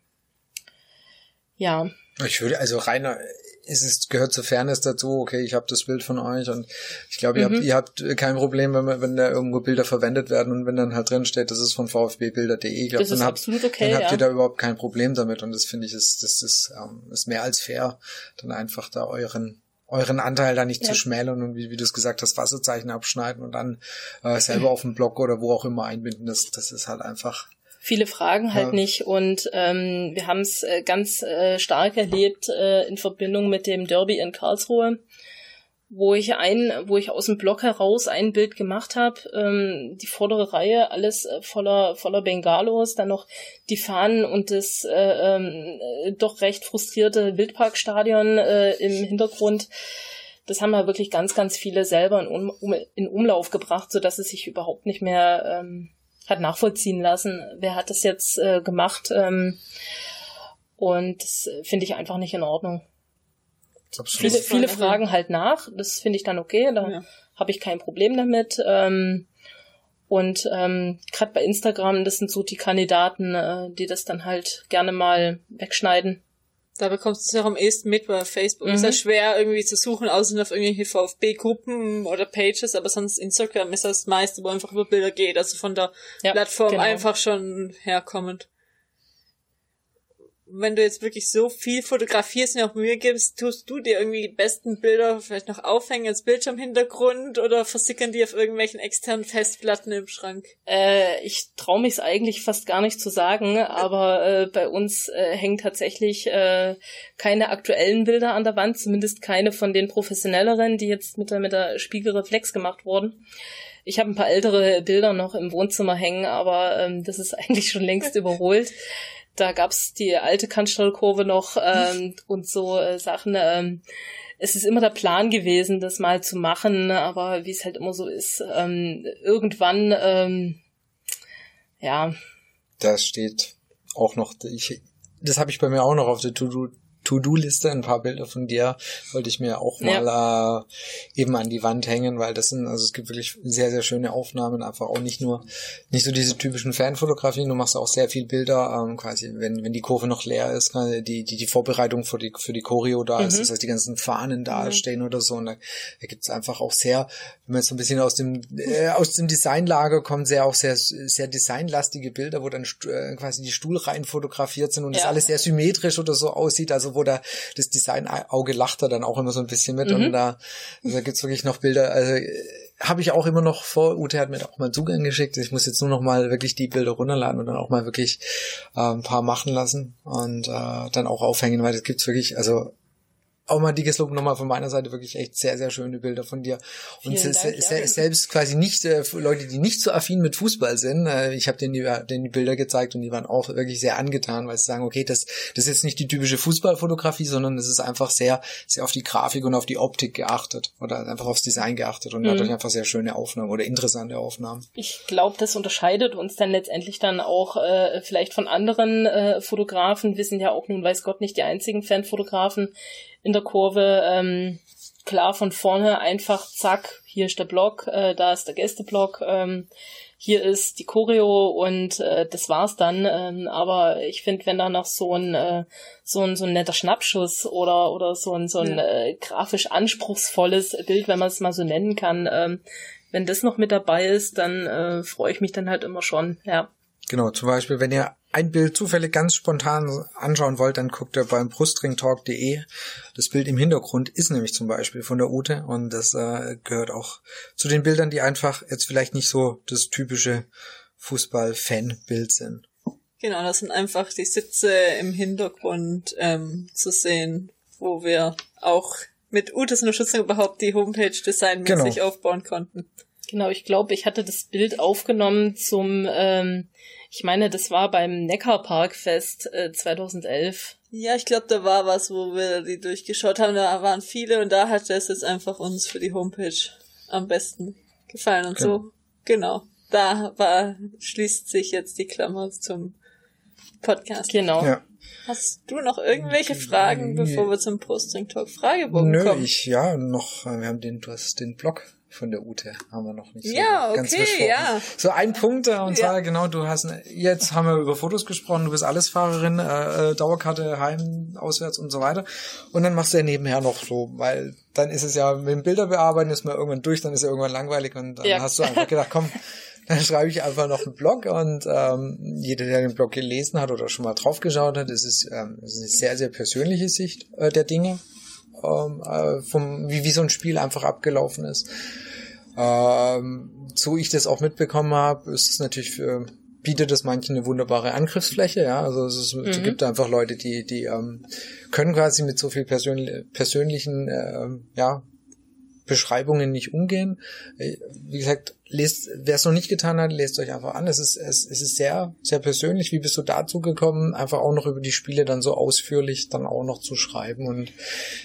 ja. Ich würde also reiner es ist, gehört zur Fairness dazu, okay, ich habe das Bild von euch und ich glaube, ihr, mhm. habt, ihr habt kein Problem, wenn, wenn da irgendwo Bilder verwendet werden und wenn dann halt drin steht, das ist von VfB-Bilder.de, ich glaube, dann, habt, okay, dann habt ihr da überhaupt kein Problem damit und das finde ich, ist, das ist, ähm, ist mehr als fair, dann einfach da euren euren Anteil da nicht ja. zu schmälern und wie, wie du es gesagt hast, Wasserzeichen abschneiden und dann äh, selber auf dem Blog oder wo auch immer einbinden, das, das ist halt einfach viele Fragen halt ja. nicht und ähm, wir haben es äh, ganz äh, stark erlebt äh, in Verbindung mit dem Derby in Karlsruhe, wo ich ein, wo ich aus dem Blog heraus ein Bild gemacht habe, ähm, die vordere Reihe alles äh, voller voller Bengalos, dann noch die Fahnen und das äh, äh, doch recht frustrierte Wildparkstadion äh, im Hintergrund. Das haben wir wirklich ganz, ganz viele selber in, um, in Umlauf gebracht, so dass es sich überhaupt nicht mehr ähm, hat nachvollziehen lassen, wer hat das jetzt äh, gemacht. Ähm, und das finde ich einfach nicht in Ordnung. Absolut. Viele, viele fragen halt nach, das finde ich dann okay, da ja. habe ich kein Problem damit. Ähm, und ähm, gerade bei Instagram, das sind so die Kandidaten, äh, die das dann halt gerne mal wegschneiden. Da bekommst du es auch am ehesten mit, weil Facebook mhm. ist ja schwer irgendwie zu suchen, außer auf irgendwelche VfB-Gruppen oder Pages, aber sonst Instagram ist das meiste, wo einfach über Bilder geht, also von der ja, Plattform genau. einfach schon herkommend wenn du jetzt wirklich so viel fotografierst und auch Mühe gibst, tust du dir irgendwie die besten Bilder vielleicht noch aufhängen als Bildschirmhintergrund oder versickern die auf irgendwelchen externen Festplatten im Schrank? Äh, ich traue mich eigentlich fast gar nicht zu sagen, aber äh, bei uns äh, hängen tatsächlich äh, keine aktuellen Bilder an der Wand, zumindest keine von den professionelleren, die jetzt mit der, mit der Spiegelreflex gemacht wurden. Ich habe ein paar ältere Bilder noch im Wohnzimmer hängen, aber ähm, das ist eigentlich schon längst überholt. Da gab's die alte Kannstallkurve noch ähm, und so äh, Sachen. Ähm, es ist immer der Plan gewesen, das mal zu machen, aber wie es halt immer so ist, ähm, irgendwann, ähm, ja. Das steht auch noch, ich, das habe ich bei mir auch noch auf der To-Do To-Do-Liste, ein paar Bilder von dir wollte ich mir auch mal ja. äh, eben an die Wand hängen, weil das sind, also es gibt wirklich sehr, sehr schöne Aufnahmen, einfach auch nicht nur, nicht so diese typischen Fanfotografien, du machst auch sehr viel Bilder, ähm, quasi, wenn, wenn die Kurve noch leer ist, die, die, die Vorbereitung für die, für die Choreo da mhm. ist, das heißt, die ganzen Fahnen da mhm. stehen oder so, und da, da gibt es einfach auch sehr, wenn man jetzt so ein bisschen aus dem, äh, aus dem Designlager kommt, sehr auch sehr, sehr designlastige Bilder, wo dann äh, quasi die Stuhlreihen fotografiert sind und ja. das alles sehr symmetrisch oder so aussieht, also wo da das Design-Auge lacht da dann auch immer so ein bisschen mit. Mhm. Und da, da gibt's wirklich noch Bilder, also äh, habe ich auch immer noch vor. Ute hat mir auch mal Zugang geschickt. Ich muss jetzt nur noch mal wirklich die Bilder runterladen und dann auch mal wirklich äh, ein paar machen lassen und äh, dann auch aufhängen, weil das gibt's wirklich, also auch mal dickes Lob nochmal von meiner Seite, wirklich echt sehr, sehr schöne Bilder von dir. Und se Dank, se ja. selbst quasi nicht, äh, Leute, die nicht so affin mit Fußball sind, äh, ich habe denen die, denen die Bilder gezeigt und die waren auch wirklich sehr angetan, weil sie sagen, okay, das, das ist jetzt nicht die typische Fußballfotografie, sondern es ist einfach sehr, sehr auf die Grafik und auf die Optik geachtet oder einfach aufs Design geachtet und mhm. dadurch einfach sehr schöne Aufnahmen oder interessante Aufnahmen. Ich glaube, das unterscheidet uns dann letztendlich dann auch äh, vielleicht von anderen äh, Fotografen. Wir sind ja auch nun, weiß Gott, nicht die einzigen Fanfotografen in der Kurve. Ähm, klar von vorne einfach, zack, hier ist der Block, äh, da ist der Gästeblock, ähm, hier ist die Choreo und äh, das war's dann. Ähm, aber ich finde, wenn da noch so ein äh, so ein so ein netter Schnappschuss oder oder so ein so ein ja. äh, grafisch anspruchsvolles Bild, wenn man es mal so nennen kann, ähm, wenn das noch mit dabei ist, dann äh, freue ich mich dann halt immer schon. Ja. Genau, zum Beispiel, wenn ihr ein Bild zufällig ganz spontan anschauen wollt, dann guckt ihr beim brustringtalk.de. Das Bild im Hintergrund ist nämlich zum Beispiel von der Ute und das äh, gehört auch zu den Bildern, die einfach jetzt vielleicht nicht so das typische Fußball-Fan-Bild sind. Genau, das sind einfach die Sitze im Hintergrund ähm, zu sehen, wo wir auch mit Utes Unterstützung überhaupt die Homepage designmäßig genau. aufbauen konnten. Genau, ich glaube, ich hatte das Bild aufgenommen zum, ähm, ich meine, das war beim Neckarparkfest äh, 2011. Ja, ich glaube, da war was, wo wir die durchgeschaut haben. Da waren viele und da hat es jetzt einfach uns für die Homepage am besten gefallen und genau. so. Genau. Da war, schließt sich jetzt die Klammer zum Podcast. Genau. Ja. Hast du noch irgendwelche Fragen, bevor wir zum Posting Talk Fragebogen Nö, kommen? Nö, ich, ja, noch, wir haben den, du hast den Blog von der Ute haben wir noch nicht so ja, okay, ganz besprochen. Ja. So ein Punkt, äh, und zwar genau, du hast jetzt haben wir über Fotos gesprochen, du bist Allesfahrerin, äh, äh, Dauerkarte, Heim, auswärts und so weiter. Und dann machst du ja nebenher noch so, weil dann ist es ja, mit dem Bilder bearbeiten ist man irgendwann durch, dann ist ja irgendwann langweilig und dann ja. hast du einfach gedacht, komm, dann schreibe ich einfach noch einen Blog und ähm, jeder, der den Blog gelesen hat oder schon mal draufgeschaut hat, es ist, ähm, es ist eine sehr, sehr persönliche Sicht äh, der Dinge, ähm, äh, vom, wie, wie so ein Spiel einfach abgelaufen ist. Ähm, so ich das auch mitbekommen habe, ist es natürlich für, bietet es manchen eine wunderbare Angriffsfläche, ja. Also es, ist, mhm. es gibt einfach Leute, die, die ähm, können quasi mit so viel persönli persönlichen äh, ja, Beschreibungen nicht umgehen. Äh, wie gesagt, lest, wer es noch nicht getan hat, lest euch einfach an. Es ist, es, es ist sehr, sehr persönlich. Wie bist du dazu gekommen, einfach auch noch über die Spiele dann so ausführlich dann auch noch zu schreiben und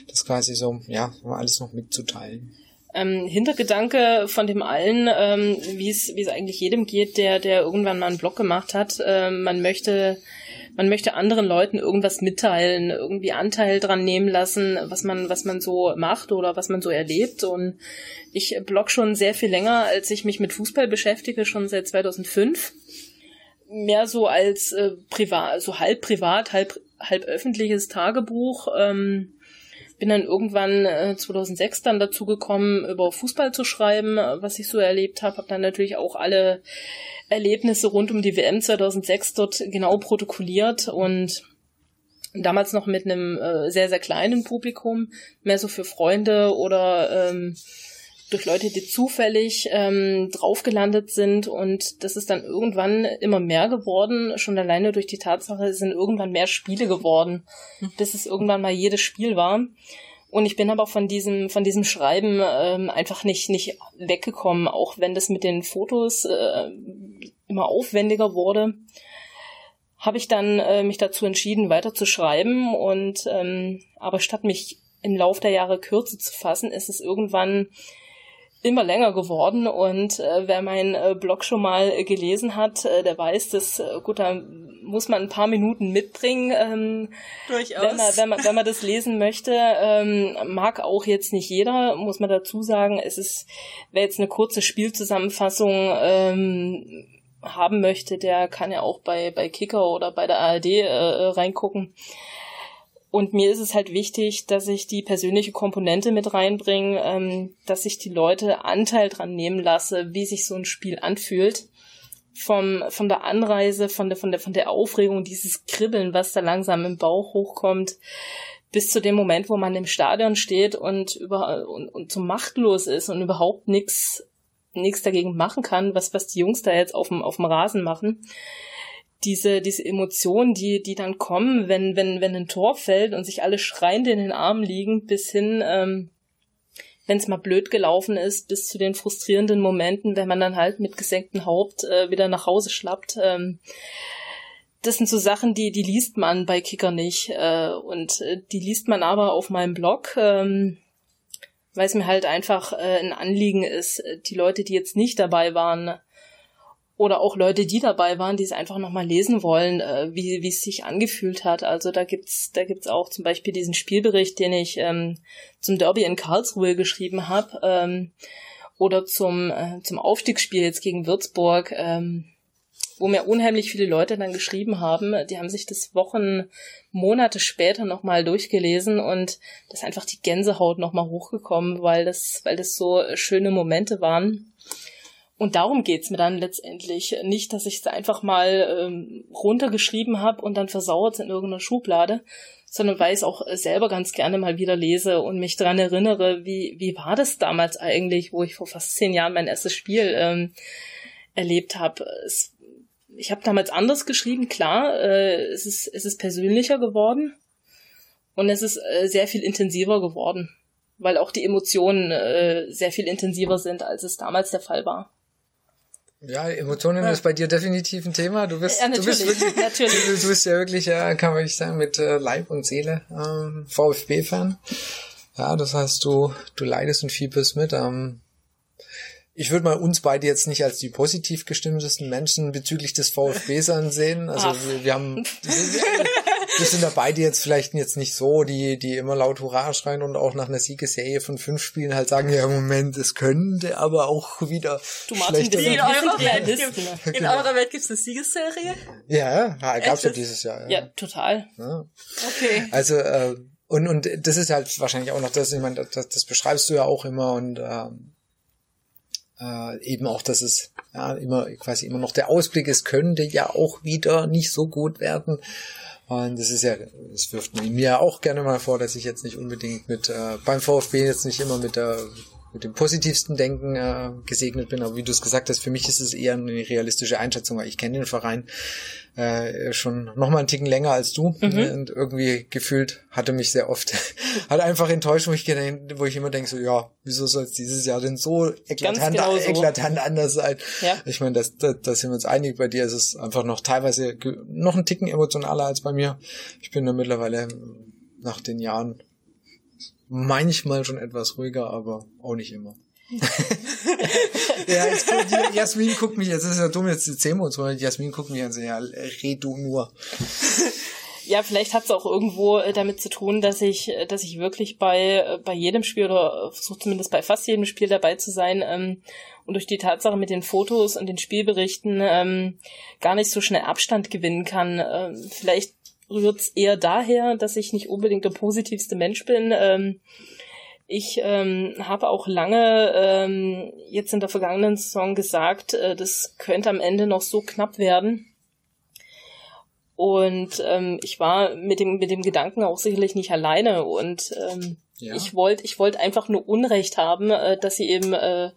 das quasi so, ja, alles noch mitzuteilen? Ähm, Hintergedanke von dem allen, ähm, wie es wie es eigentlich jedem geht, der der irgendwann mal einen Blog gemacht hat. Ähm, man möchte man möchte anderen Leuten irgendwas mitteilen, irgendwie Anteil dran nehmen lassen, was man, was man so macht oder was man so erlebt. Und ich blog schon sehr viel länger, als ich mich mit Fußball beschäftige, schon seit 2005. Mehr so als äh, privat, so halb privat, halb, halb öffentliches Tagebuch. Ähm, bin dann irgendwann äh, 2006 dann dazu gekommen, über Fußball zu schreiben, was ich so erlebt habe. Habe dann natürlich auch alle Erlebnisse rund um die WM 2006 dort genau protokolliert und damals noch mit einem äh, sehr, sehr kleinen Publikum, mehr so für Freunde oder ähm, durch Leute, die zufällig ähm, draufgelandet sind und das ist dann irgendwann immer mehr geworden, schon alleine durch die Tatsache, es sind irgendwann mehr Spiele geworden, hm. bis es irgendwann mal jedes Spiel war. Und ich bin aber von diesem, von diesem Schreiben ähm, einfach nicht, nicht weggekommen, auch wenn das mit den Fotos äh, immer aufwendiger wurde, habe ich dann äh, mich dazu entschieden, weiter zu schreiben. Und ähm, aber statt mich im Lauf der Jahre kürzer zu fassen, ist es irgendwann immer länger geworden und äh, wer meinen äh, Blog schon mal äh, gelesen hat, äh, der weiß, dass äh, gut, da muss man ein paar Minuten mitbringen, ähm, Durchaus. Wenn, man, wenn, man, wenn man das lesen möchte. Ähm, mag auch jetzt nicht jeder, muss man dazu sagen. Es ist, wer jetzt eine kurze Spielzusammenfassung ähm, haben möchte, der kann ja auch bei, bei Kicker oder bei der ARD äh, reingucken. Und mir ist es halt wichtig, dass ich die persönliche Komponente mit reinbringe, ähm, dass ich die Leute Anteil dran nehmen lasse, wie sich so ein Spiel anfühlt. Vom, von der Anreise, von der, von der, von der Aufregung, dieses Kribbeln, was da langsam im Bauch hochkommt, bis zu dem Moment, wo man im Stadion steht und über, und, und so machtlos ist und überhaupt nichts, nichts dagegen machen kann, was, was die Jungs da jetzt auf dem, auf dem Rasen machen diese, diese Emotionen, die, die dann kommen, wenn, wenn, wenn ein Tor fällt und sich alle schreiend in den Armen liegen, bis hin, ähm, wenn es mal blöd gelaufen ist, bis zu den frustrierenden Momenten, wenn man dann halt mit gesenktem Haupt äh, wieder nach Hause schlappt. Ähm, das sind so Sachen, die, die liest man bei Kicker nicht. Äh, und äh, die liest man aber auf meinem Blog. Ähm, weil es mir halt einfach äh, ein Anliegen ist, äh, die Leute, die jetzt nicht dabei waren, oder auch Leute, die dabei waren, die es einfach nochmal lesen wollen, äh, wie, wie es sich angefühlt hat. Also da gibt's, da gibt's auch zum Beispiel diesen Spielbericht, den ich ähm, zum Derby in Karlsruhe geschrieben habe, ähm, oder zum, äh, zum Aufstiegsspiel jetzt gegen Würzburg, ähm, wo mir unheimlich viele Leute dann geschrieben haben, die haben sich das Wochen, Monate später nochmal durchgelesen und das einfach die Gänsehaut nochmal hochgekommen, weil das, weil das so schöne Momente waren. Und darum geht's mir dann letztendlich. Nicht, dass ich es einfach mal ähm, runtergeschrieben habe und dann versauert in irgendeiner Schublade, sondern weil ich auch selber ganz gerne mal wieder lese und mich dran erinnere, wie, wie war das damals eigentlich, wo ich vor fast zehn Jahren mein erstes Spiel ähm, erlebt habe. Ich habe damals anders geschrieben, klar, äh, es, ist, es ist persönlicher geworden und es ist äh, sehr viel intensiver geworden, weil auch die Emotionen äh, sehr viel intensiver sind, als es damals der Fall war. Ja, Emotionen ja. ist bei dir definitiv ein Thema. Du bist, ja, du bist wirklich, natürlich. Du, bist ja wirklich, ja, kann man nicht sagen, mit äh, Leib und Seele ähm, VfB-Fan. Ja, das heißt, du, du leidest und fieberst mit. Ähm, ich würde mal uns beide jetzt nicht als die positiv gestimmtesten Menschen bezüglich des VfBs ansehen. Also wir, wir, haben, wir sind da beide jetzt vielleicht jetzt nicht so, die, die immer laut Hurra schreien und auch nach einer Siegesserie von fünf Spielen halt sagen, ja, Moment, es könnte aber auch wieder du, Martin, schlechter in eurer Welt gibt In genau. eurer Welt gibt's eine Siegesserie? Ja, ja gab's ja dieses Jahr. Ja, ja total. Ja. Okay. Also, äh, und, und das ist halt wahrscheinlich auch noch das, ich meine, das, das beschreibst du ja auch immer und ähm, äh, eben auch, dass es ja immer quasi immer noch der Ausblick, es könnte ja auch wieder nicht so gut werden. Und das ist ja, das wirft mir auch gerne mal vor, dass ich jetzt nicht unbedingt mit äh, beim VfB jetzt nicht immer mit der mit dem positivsten Denken äh, gesegnet bin. Aber wie du es gesagt hast, für mich ist es eher eine realistische Einschätzung, weil ich kenne den Verein äh, schon noch mal einen Ticken länger als du mhm. und irgendwie gefühlt hatte mich sehr oft hat einfach enttäuscht, wo ich, wo ich immer denke so ja, wieso soll es dieses Jahr denn so eklatant, genau so. eklatant anders sein? Ja. Ich meine, das, das, das sind wir uns einig. Bei dir ist es einfach noch teilweise noch einen Ticken emotionaler als bei mir. Ich bin da mittlerweile nach den Jahren manchmal schon etwas ruhiger, aber auch nicht immer. ja, jetzt guckt, Jasmin guckt mich, jetzt ist ja dumm, jetzt erzählen wir uns mal, Jasmin guckt mich an, so, ja, red du nur. Ja, vielleicht hat es auch irgendwo äh, damit zu tun, dass ich, äh, dass ich wirklich bei, äh, bei jedem Spiel oder versuche zumindest bei fast jedem Spiel dabei zu sein ähm, und durch die Tatsache mit den Fotos und den Spielberichten ähm, gar nicht so schnell Abstand gewinnen kann. Ähm, vielleicht rührt's eher daher, dass ich nicht unbedingt der positivste Mensch bin. Ähm, ich ähm, habe auch lange ähm, jetzt in der vergangenen Saison gesagt, äh, das könnte am Ende noch so knapp werden. Und ähm, ich war mit dem mit dem Gedanken auch sicherlich nicht alleine und ähm, ja. ich wollte ich wollte einfach nur Unrecht haben, äh, dass sie eben äh,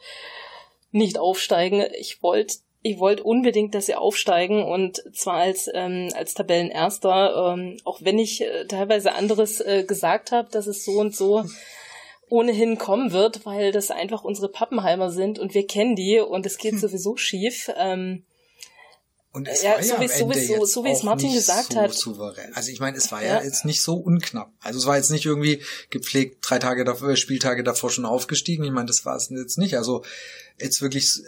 nicht aufsteigen. Ich wollte ich wollte unbedingt, dass sie aufsteigen und zwar als ähm, als Tabellenerster, ähm, auch wenn ich äh, teilweise anderes äh, gesagt habe, dass es so und so ohnehin kommen wird, weil das einfach unsere Pappenheimer sind und wir kennen die und es geht hm. sowieso schief. Ähm, und es ja, war ja so, wie, so, wie, so, so wie es Martin gesagt so hat. Souverän. Also ich meine, es war ja. ja. jetzt nicht so unknapp. Also es war jetzt nicht irgendwie gepflegt drei Tage davor, Spieltage davor schon aufgestiegen. Ich meine, das war es jetzt nicht. Also jetzt wirklich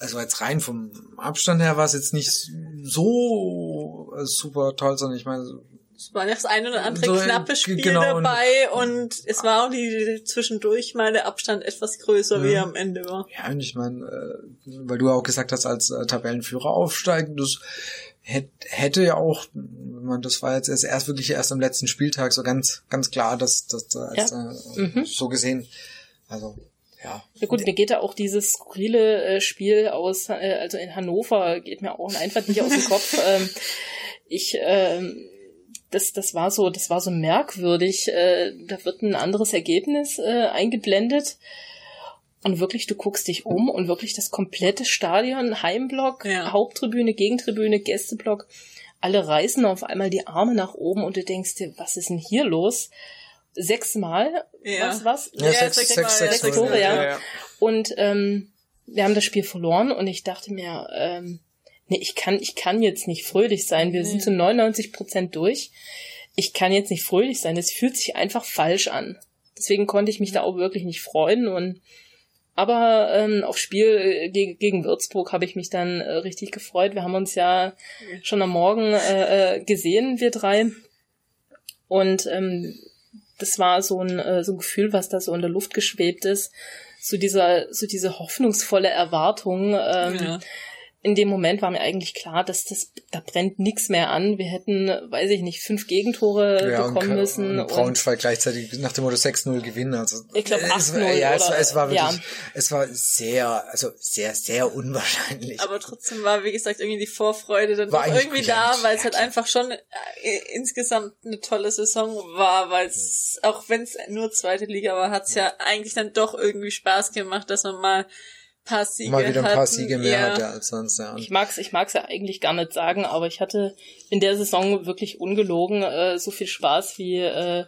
also jetzt rein vom Abstand her war es jetzt nicht so äh, super toll, sondern ich meine, es war das eine oder andere so, knappe Spiel genau, dabei und, und, es war auch die, zwischendurch mal der Abstand etwas größer, ja. wie er am Ende war. Ja, und ich meine, äh, weil du auch gesagt hast, als äh, Tabellenführer aufsteigen, das hätte ja auch, man, das war jetzt erst, erst wirklich erst am letzten Spieltag so ganz, ganz klar, dass das ja. äh, mhm. so gesehen, also ja. Ja gut, mir geht da auch dieses skurrile äh, Spiel aus, äh, also in Hannover, geht mir auch einfach nicht aus dem Kopf. Ähm, ich, ähm, das, das war so, das war so merkwürdig. Äh, da wird ein anderes Ergebnis äh, eingeblendet. Und wirklich, du guckst dich um und wirklich das komplette Stadion, Heimblock, ja. Haupttribüne, Gegentribüne, Gästeblock, alle reißen auf einmal die Arme nach oben und du denkst dir, was ist denn hier los? sechsmal, ja. was, was? Ja, ja sechs, sechs, sechs, sechs, sechs Tore, ja. ja. Und ähm, wir haben das Spiel verloren und ich dachte mir, ähm, nee, ich kann, ich kann jetzt nicht fröhlich sein. Wir nee. sind zu 99 Prozent durch. Ich kann jetzt nicht fröhlich sein. Es fühlt sich einfach falsch an. Deswegen konnte ich mich da auch wirklich nicht freuen und aber ähm, auf Spiel äh, gegen, gegen Würzburg habe ich mich dann äh, richtig gefreut. Wir haben uns ja schon am Morgen äh, äh gesehen, wir drei. Und ähm, das war so ein, äh, so ein Gefühl, was da so in der Luft geschwebt ist. So dieser, so diese hoffnungsvolle Erwartung, ähm, ja in dem Moment war mir eigentlich klar, dass das, da brennt nichts mehr an. Wir hätten, weiß ich nicht, fünf Gegentore ja, bekommen und, müssen. Und Braunschweig gleichzeitig nach dem Motto 6-0 gewinnen. Also, ich glaube 8-0. Ja, es, es, war wirklich, ja. es war sehr, also sehr, sehr unwahrscheinlich. Aber trotzdem war, wie gesagt, irgendwie die Vorfreude dann war doch irgendwie da, weil es halt einfach schon äh, insgesamt eine tolle Saison war, weil es, mhm. auch wenn es nur zweite Liga war, hat es ja eigentlich dann doch irgendwie Spaß gemacht, dass man mal paar Siege mal wieder ein paar hatten, Siege mehr ja. hatte als sonst. Ja. Ich mag's, ich mag's ja eigentlich gar nicht sagen, aber ich hatte in der Saison wirklich ungelogen äh, so viel Spaß wie äh,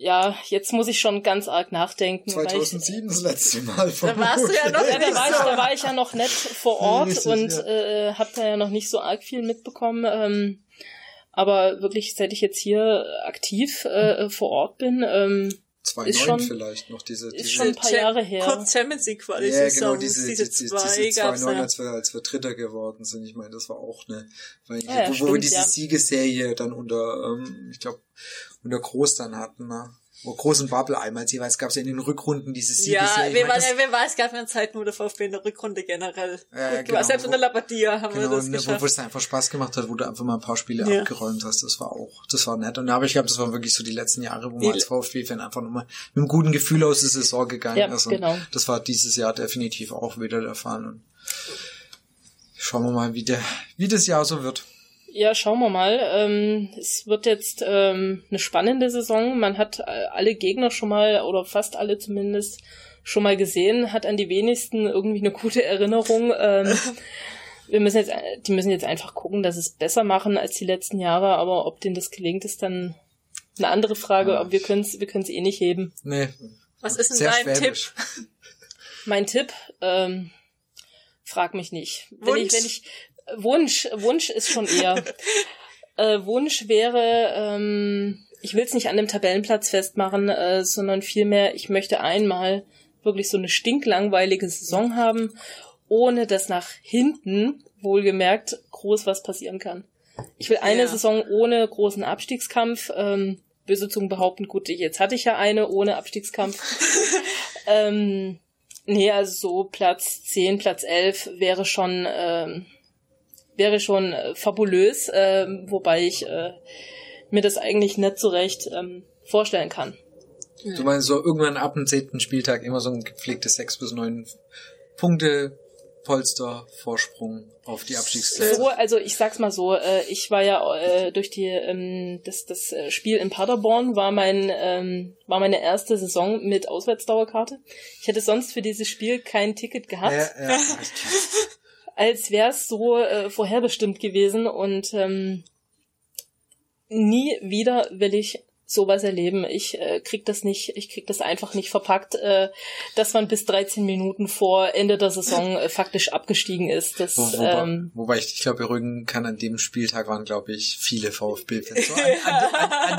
ja, jetzt muss ich schon ganz arg nachdenken. 2007 das letzte Mal. Da warst du ja noch ja, da, nicht war ich, da war ich ja noch nicht vor Ort Richtig, und ja. äh, hab da ja noch nicht so arg viel mitbekommen. Ähm, aber wirklich, seit ich jetzt hier aktiv äh, vor Ort bin, ähm, 2009 ist schon- vielleicht noch diese, ist diese schon ein paar Jahre her. Kurz Champions League Quali ja, genau, diese, diese, diese, zwei diese gab's 2-9, ja. als wir, als wir Dritter geworden sind. Ich meine, das war auch eine, weil, Ja, ja, wo, wo wir stimmt, diese ja. Siegesserie dann unter, ähm, ich glaube, unter Groß dann hatten, ne? Wo Groß und Bubble einmal jeweils gab es ja in den Rückrunden diese Ja, Siegesserie. Ich wer, war, wer weiß, es gab ja Zeiten, wo der VfB in der Rückrunde generell. Ja, ja, genau. Selbst in der Labadia haben wir Genau, das ne, wo, wo geschafft. es einfach Spaß gemacht hat, wo du einfach mal ein paar Spiele Ja. abgeräumt hast. Das war auch, das war nett. Und aber ich glaube, das waren wirklich so die letzten Jahre, wo Die- man als VfB-Fan einfach nochmal mit einem guten Gefühl aus der Saison gegangen Ja, ist. Und genau. das war dieses Jahr definitiv auch wieder der Fall. Und schauen wir mal, wie der, wie das Jahr so wird. Ja, schauen wir mal. Ähm, es wird jetzt ähm, eine spannende Saison. Man hat äh, alle Gegner schon mal, oder fast alle zumindest, schon mal gesehen, hat an die wenigsten irgendwie eine gute Erinnerung. Ähm, wir müssen jetzt, äh, die müssen jetzt einfach gucken, dass sie es besser machen als die letzten Jahre, aber ob denen das gelingt, ist dann eine andere Frage. Ja. Aber wir können es wir können's eh nicht heben. Nee. Was ist denn Sehr dein schwäbisch. Mein Tipp, ähm, frag mich nicht. Wenn ich, Wunsch? wenn ich, Wunsch, Wunsch ist schon eher. äh, Wunsch wäre, ähm, ich will es nicht an dem Tabellenplatz festmachen, äh, sondern vielmehr, ich möchte einmal wirklich so eine stinklangweilige Saison haben, ohne dass nach hinten, wohlgemerkt, groß was passieren kann. Ich will eine Ja. Saison ohne großen Abstiegskampf. Ähm, böse Zungen behaupten, gut, jetzt hatte ich ja eine ohne Abstiegskampf. ähm, nee, also so Platz 10, Platz 11 wäre schon, ähm, wäre schon äh, fabulös, ähm, wobei ich äh, mir das eigentlich nicht so recht ähm, vorstellen kann. Du meinst so irgendwann ab dem zehnten Spieltag immer so ein gepflegtes sechs bis neun Punkte Polster Vorsprung auf die Abstiegsplätze. So, also ich sag's mal so, äh, ich war ja äh, durch die ähm, das das äh, Spiel in Paderborn war mein ähm, war meine erste Saison mit Auswärtsdauerkarte. Ich hätte sonst für dieses Spiel kein Ticket gehabt. Ja, ja. als wäre es so äh, vorherbestimmt gewesen und ähm, nie wieder will ich sowas erleben. Ich äh, krieg das nicht, ich krieg das einfach nicht verpackt, äh, dass man bis 13 Minuten vor Ende der Saison äh, faktisch abgestiegen ist. Das, Wo, wobei, ähm, wobei ich, ich glaube, beruhigen kann, an dem Spieltag waren, glaube ich, viele VfB-Fans. So an, an, an,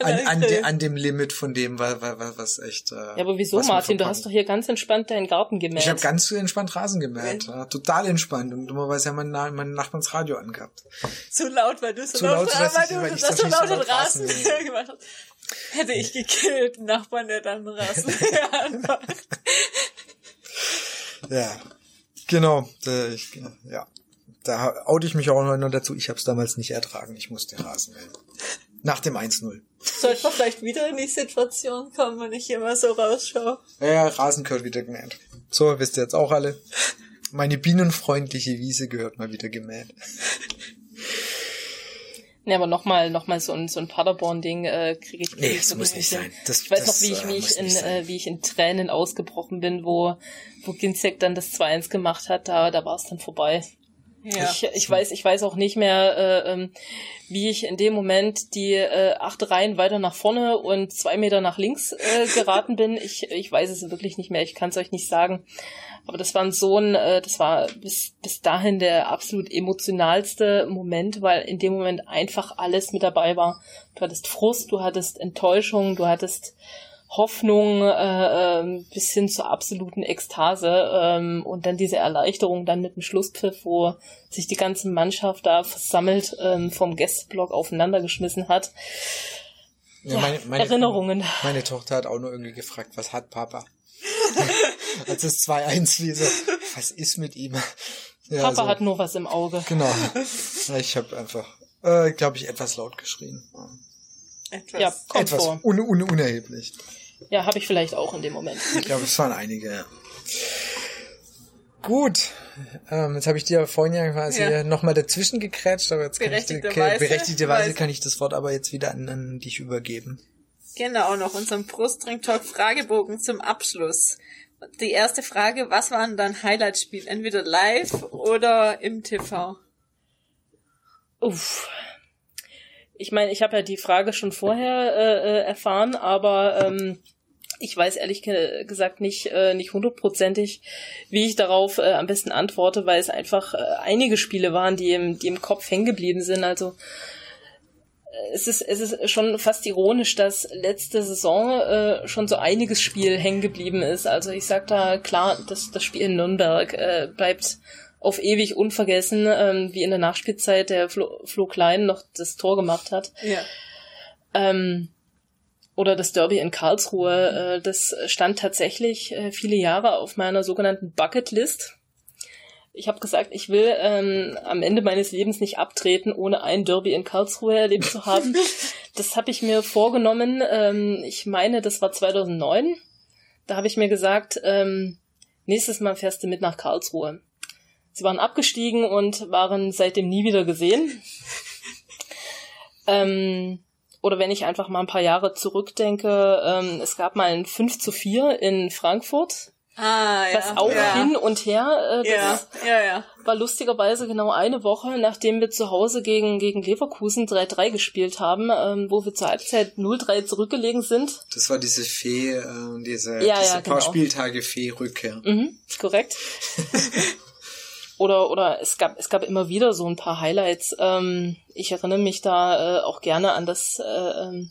an, an, an, de, an dem Limit von dem, was, was, was echt. Äh, ja, aber wieso, Martin? Du hast doch hier ganz entspannt deinen Garten gemäht. Ich habe ganz entspannt Rasen gemäht. Ja, total entspannt. Und dummerweise haben meine, meine Nachbarn das Radio angehabt. Zu laut, weil du so Zu laut, laut, dass weil du weil ich das das so laut laut Rasen gemacht hast. Hätte ich gekillt, Nachbarn, der dann Rasen anmacht. Ja, genau. Da, ich, ja, da oute ich mich auch noch dazu. Ich habe es damals nicht ertragen. Ich musste Rasen mähen. Nach dem 1-0. Sollten wir vielleicht wieder in die Situation kommen, wenn ich immer so rausschaue? Ja, Rasen gehört wieder gemäht. So, wisst ihr jetzt auch alle. Meine bienenfreundliche Wiese gehört mal wieder gemäht. Nee, aber nochmal noch mal so ein, so ein Paderborn-Ding äh, kriege ich, krieg Nee, das wirklich muss nicht hin. sein. Das- ich weiß das, noch, wie ich, äh, wie ich, in, äh, wie ich in Tränen ausgebrochen bin, wo, wo Ginzek dann das 2-1 gemacht hat, da, da war es dann vorbei. Ja. Ich, ich weiß, ich weiß auch nicht mehr, äh, ähm, wie ich in dem Moment die äh, acht Reihen weiter nach vorne und zwei Meter nach links äh, geraten bin. Ich, ich weiß es wirklich nicht mehr. Ich kann es euch nicht sagen. Aber das war so ein, äh, das war bis, bis dahin der absolut emotionalste Moment, weil in dem Moment einfach alles mit dabei war. Du hattest Frust, du hattest Enttäuschung, du hattest Hoffnung äh, ähm, bis hin zur absoluten Ekstase ähm, und dann diese Erleichterung dann mit dem Schlusspfiff, wo sich die ganze Mannschaft da versammelt ähm, vom Gästeblock aufeinander geschmissen hat. Ja, Erinnerungen. Meine Tochter hat auch nur irgendwie gefragt, was hat Papa? Als es 2-1 wie so, was ist mit ihm? Ja, Papa so, hat nur was im Auge. Genau. Ja, ich habe einfach, äh, glaube ich, etwas laut geschrien. Etwas. Ja, kommt etwas vor. un un unerheblich. Ja, habe ich vielleicht auch in dem Moment. Ich glaube, es waren einige. ja. Gut, ähm, jetzt habe ich dir vorhin ja quasi Ja. nochmal dazwischen gekrätscht, aber jetzt kann ich, Berechtigterweise, berechtigterweise kann ich das Wort aber jetzt wieder an, an dich übergeben. Genau, noch unseren Brustring-Talk Fragebogen zum Abschluss. Die erste Frage, was war denn dein Highlight-Spiel? Entweder live oder im TV? Uff. ich meine, ich habe ja die Frage schon vorher äh, äh, erfahren, aber ähm, ich weiß ehrlich ge gesagt nicht äh, nicht hundertprozentig, wie ich darauf äh, am besten antworte, weil es einfach äh, einige Spiele waren, die im, die im Kopf hängen geblieben sind. Also äh, es ist, es ist schon fast ironisch, dass letzte Saison äh, schon so einiges Spiel hängen geblieben ist. Also ich sag da klar, dass das Spiel in Nürnberg äh, bleibt auf ewig unvergessen, ähm, wie in der Nachspielzeit der Flo, Flo Klein noch das Tor gemacht hat. Ja. Ähm, oder das Derby in Karlsruhe, äh, das stand tatsächlich äh, viele Jahre auf meiner sogenannten Bucketlist. Ich habe gesagt, ich will ähm, am Ende meines Lebens nicht abtreten, ohne ein Derby in Karlsruhe erlebt zu haben. das habe ich mir vorgenommen. Ähm, ich meine, das war 2009. Da habe ich mir gesagt, ähm, nächstes Mal fährst du mit nach Karlsruhe. Sie waren abgestiegen und waren seitdem nie wieder gesehen. ähm, oder wenn ich einfach mal ein paar Jahre zurückdenke, ähm, es gab mal ein 5 zu 4 in Frankfurt. Ah, ja. Das auch ja. hin und her. Äh, das Ja, ja, ja. war lustigerweise genau eine Woche, nachdem wir zu Hause gegen, gegen Leverkusen 3-3 gespielt haben, ähm, wo wir zur Halbzeit 0-3 zurückgelegen sind. Das war diese Fee, äh, diese, Ja, diese ja, paar genau. Spieltage Fee-Rückkehr. Mhm, korrekt. oder oder es gab es gab immer wieder so ein paar Highlights. Ähm, ich erinnere mich da äh, auch gerne an das äh, ähm,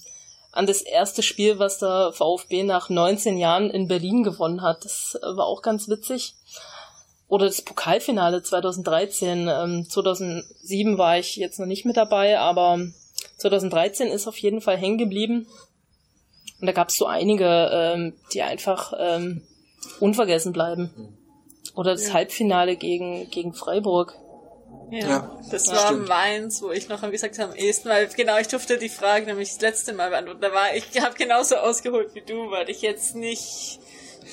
an das erste Spiel, was der VfB nach 19 Jahren in Berlin gewonnen hat. Das äh, war auch ganz witzig. Oder das Pokalfinale 2013. Ähm, 2007 war ich jetzt noch nicht mit dabei, aber 2013 ist auf jeden Fall hängen geblieben. Und da gab es so einige, ähm, die einfach ähm, unvergessen bleiben. Oder das Ja. Halbfinale gegen, gegen Freiburg. Ja, Ja, das das war stimmt. meins, wo ich noch wie gesagt am ehesten, weil genau, ich durfte die Frage nämlich das letzte Mal beantworten. Da war ich habe genauso ausgeholt wie du, weil ich jetzt nicht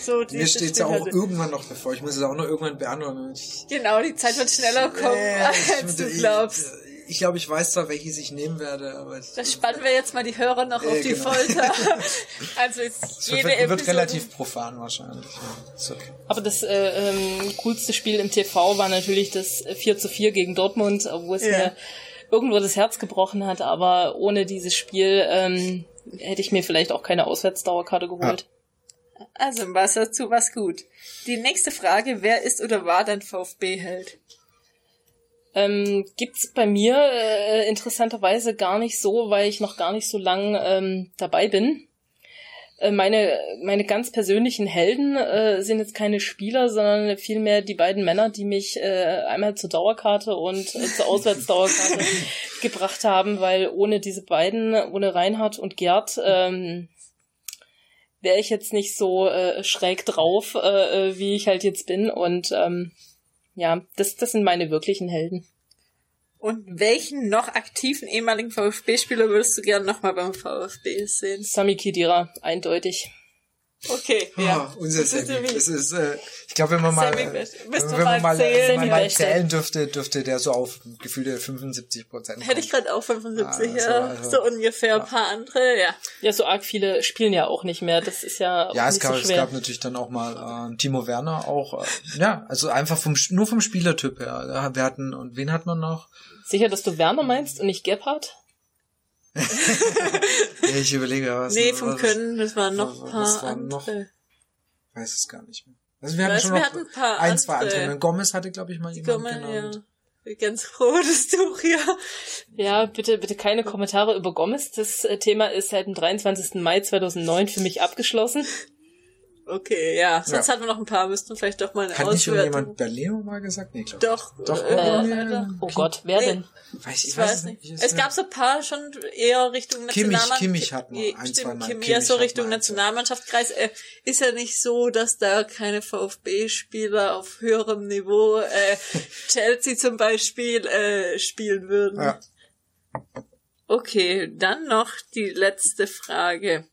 so die Mir steht es ja auch hatte. irgendwann noch bevor. Ich muss es auch noch irgendwann beantworten. Ich, Genau, die Zeit wird schneller kommen, Äh, als du glaubst. Ich glaube, ich weiß zwar, welches ich nehmen werde, aber ich, Das spannen wir jetzt mal die Hörer noch auf Äh, die genau. Folter. also es jede wird, wird Episode. relativ profan wahrscheinlich. Ja, ist okay. Aber das äh, ähm, coolste Spiel im TV war natürlich das 4 zu 4 gegen Dortmund, wo es Ja. mir irgendwo das Herz gebrochen hat, aber ohne dieses Spiel ähm, hätte ich mir vielleicht auch keine Auswärtsdauerkarte geholt. Also im Wasser zu was gut. Die nächste Frage, wer ist oder war dein VfB-Held? Ähm, gibt's bei mir äh, interessanterweise gar nicht so, weil ich noch gar nicht so lang ähm, dabei bin. Äh, meine, meine ganz persönlichen Helden äh, sind jetzt keine Spieler, sondern vielmehr die beiden Männer, die mich äh, einmal zur Dauerkarte und äh, zur Auswärtsdauerkarte gebracht haben, weil ohne diese beiden, ohne Reinhard und Gerd, ähm, wäre ich jetzt nicht so äh, schräg drauf, äh, äh, wie ich halt jetzt bin. Und ähm, ja, das, das sind meine wirklichen Helden. Und welchen noch aktiven ehemaligen VfB-Spieler würdest du gerne nochmal beim VfB sehen? Sami Khedira, eindeutig. Okay, ja. Oh, unser Das ist Sammy. Das ist, äh, ich glaube, wenn man mal, Sammy, äh, wenn man mal zählen. wenn man mal zählen dürfte, dürfte der so auf gefühlte 75 Prozent. Hätte ich gerade auch 75, Ah, ja. so, also- so ungefähr. Ein paar andere, ja. Ja, so arg viele spielen ja auch nicht mehr. Das ist ja, auch Ja, es nicht gab, so es schwer. gab natürlich dann auch mal äh, Timo Werner, auch, äh, ja, also einfach vom, nur vom Spielertyp her. Ja, Wir hatten, und wen hat man noch? Sicher, dass du Werner meinst und nicht Gebhardt? Ich überlege, was. Nee, vom was, Können, das waren noch ein paar was waren noch? andere. weiß es gar nicht mehr. Also wir hatten schon wir noch hatten ein paar ein, zwei andere. andere. Gomez hatte, glaube ich, mal jemand mal, genannt. ja. Ganz froh, dass du hier. Ja, bitte, bitte keine Kommentare über Gomez. Das äh, Thema ist seit dem 23. Mai 2009 für mich abgeschlossen. Okay, ja. Sonst Ja. hatten wir noch ein paar, müssten vielleicht doch mal eine Hat nicht Auswertung. irgendjemand Berlino mal gesagt? Nee, glaub Doch. Doch, äh, äh, äh, Oh Gott, wer Nee. denn? Weiß, ich Ich weiß nicht. Ich- Es gab so ein paar schon eher Richtung Kimmich- Nationalmannschaft. Kimmich hat mal ein, Stimmt, zweimal. Kimmich, Kimmich so hat Richtung mal zwei. Nationalmannschaftskreis. Äh, ist ja nicht so, dass da keine VfB-Spieler auf höherem Niveau, äh, Chelsea zum Beispiel, äh, spielen würden. Ja. Okay, dann noch die letzte Frage.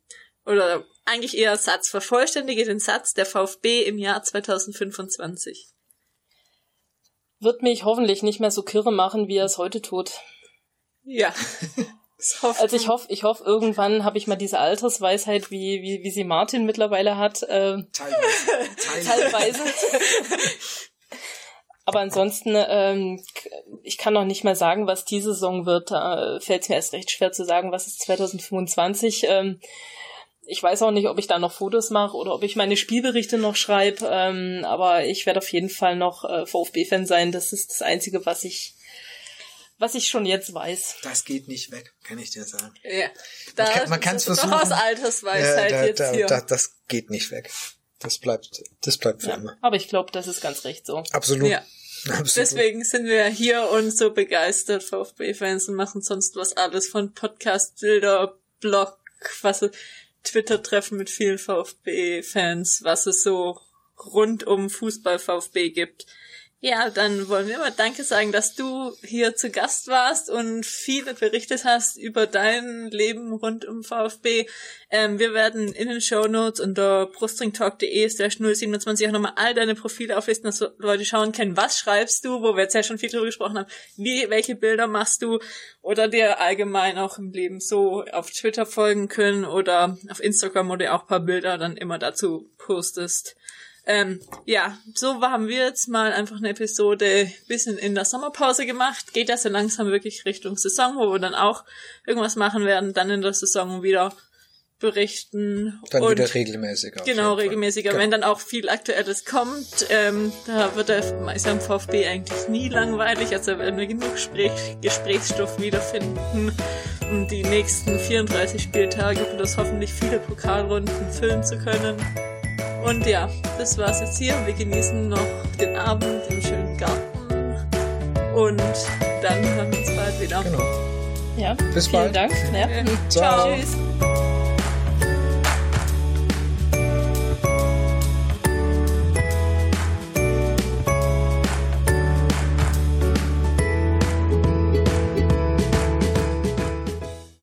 Oder eigentlich eher Satz. Vervollständige den Satz der VfB im Jahr 2025. Wird mich hoffentlich nicht mehr so kirre machen, wie er es heute tut. Ja. Also ich hoffe, ich hoffe, irgendwann habe ich mal diese Altersweisheit, wie, wie, wie sie Martin mittlerweile hat, äh, Teilweise. Teilweise. teilweise. Aber ansonsten, ähm, ich kann noch nicht mal sagen, was diese Saison wird. Da fällt es mir erst recht schwer zu sagen, was ist 2025. Ähm, ich weiß auch nicht, ob ich da noch Fotos mache oder ob ich meine Spielberichte noch schreibe. Ähm, aber ich werde auf jeden Fall noch äh, VfB-Fan sein. Das ist das Einzige, was ich was ich schon jetzt weiß. Das geht nicht weg, kann ich dir sagen. Ja, da man kann es versuchen. Doch aus Altersweisheit ja, da, jetzt da, hier. Da, das geht nicht weg. Das bleibt, das bleibt für Ja, immer. aber ich glaube, das ist ganz recht so. Absolut. Ja. Absolut. Deswegen sind wir hier und so begeistert VfB-Fans und machen sonst was alles von Podcast, Bilder, Blog, was Twitter-Treffen mit vielen VfB-Fans, was es so rund um Fußball VfB gibt. Ja, dann wollen wir mal Danke sagen, dass du hier zu Gast warst und viele berichtet hast über dein Leben rund um VfB. Ähm, wir werden in den Show Notes unter brustringtalk.de slash 027 auch nochmal all deine Profile auflisten, dass Leute schauen können, was schreibst du, wo wir jetzt ja schon viel drüber gesprochen haben, wie, welche Bilder machst du oder dir allgemein auch im Leben so auf Twitter folgen können oder auf Instagram, wo du auch paar Bilder dann immer dazu postest. Ähm, ja, so haben wir jetzt mal einfach eine Episode bisschen in der Sommerpause gemacht. Geht ja so langsam wirklich Richtung Saison, wo wir dann auch irgendwas machen werden, dann in der Saison wieder berichten. Dann und wieder regelmäßiger. Genau, jeden Fall. regelmäßiger. Genau. Wenn dann auch viel Aktuelles kommt, ähm, da wird der ist ja im VfB eigentlich nie langweilig. Also werden wir genug Gespräch, Gesprächsstoff wiederfinden, um die nächsten 34 Spieltage plus hoffentlich viele Pokalrunden füllen zu können. Und ja, das war's jetzt hier. Wir genießen noch den Abend im schönen Garten. Und dann hören wir uns bald wieder. Genau. Ja, Bis vielen bald. Dank. Ja. Ciao. Tschüss.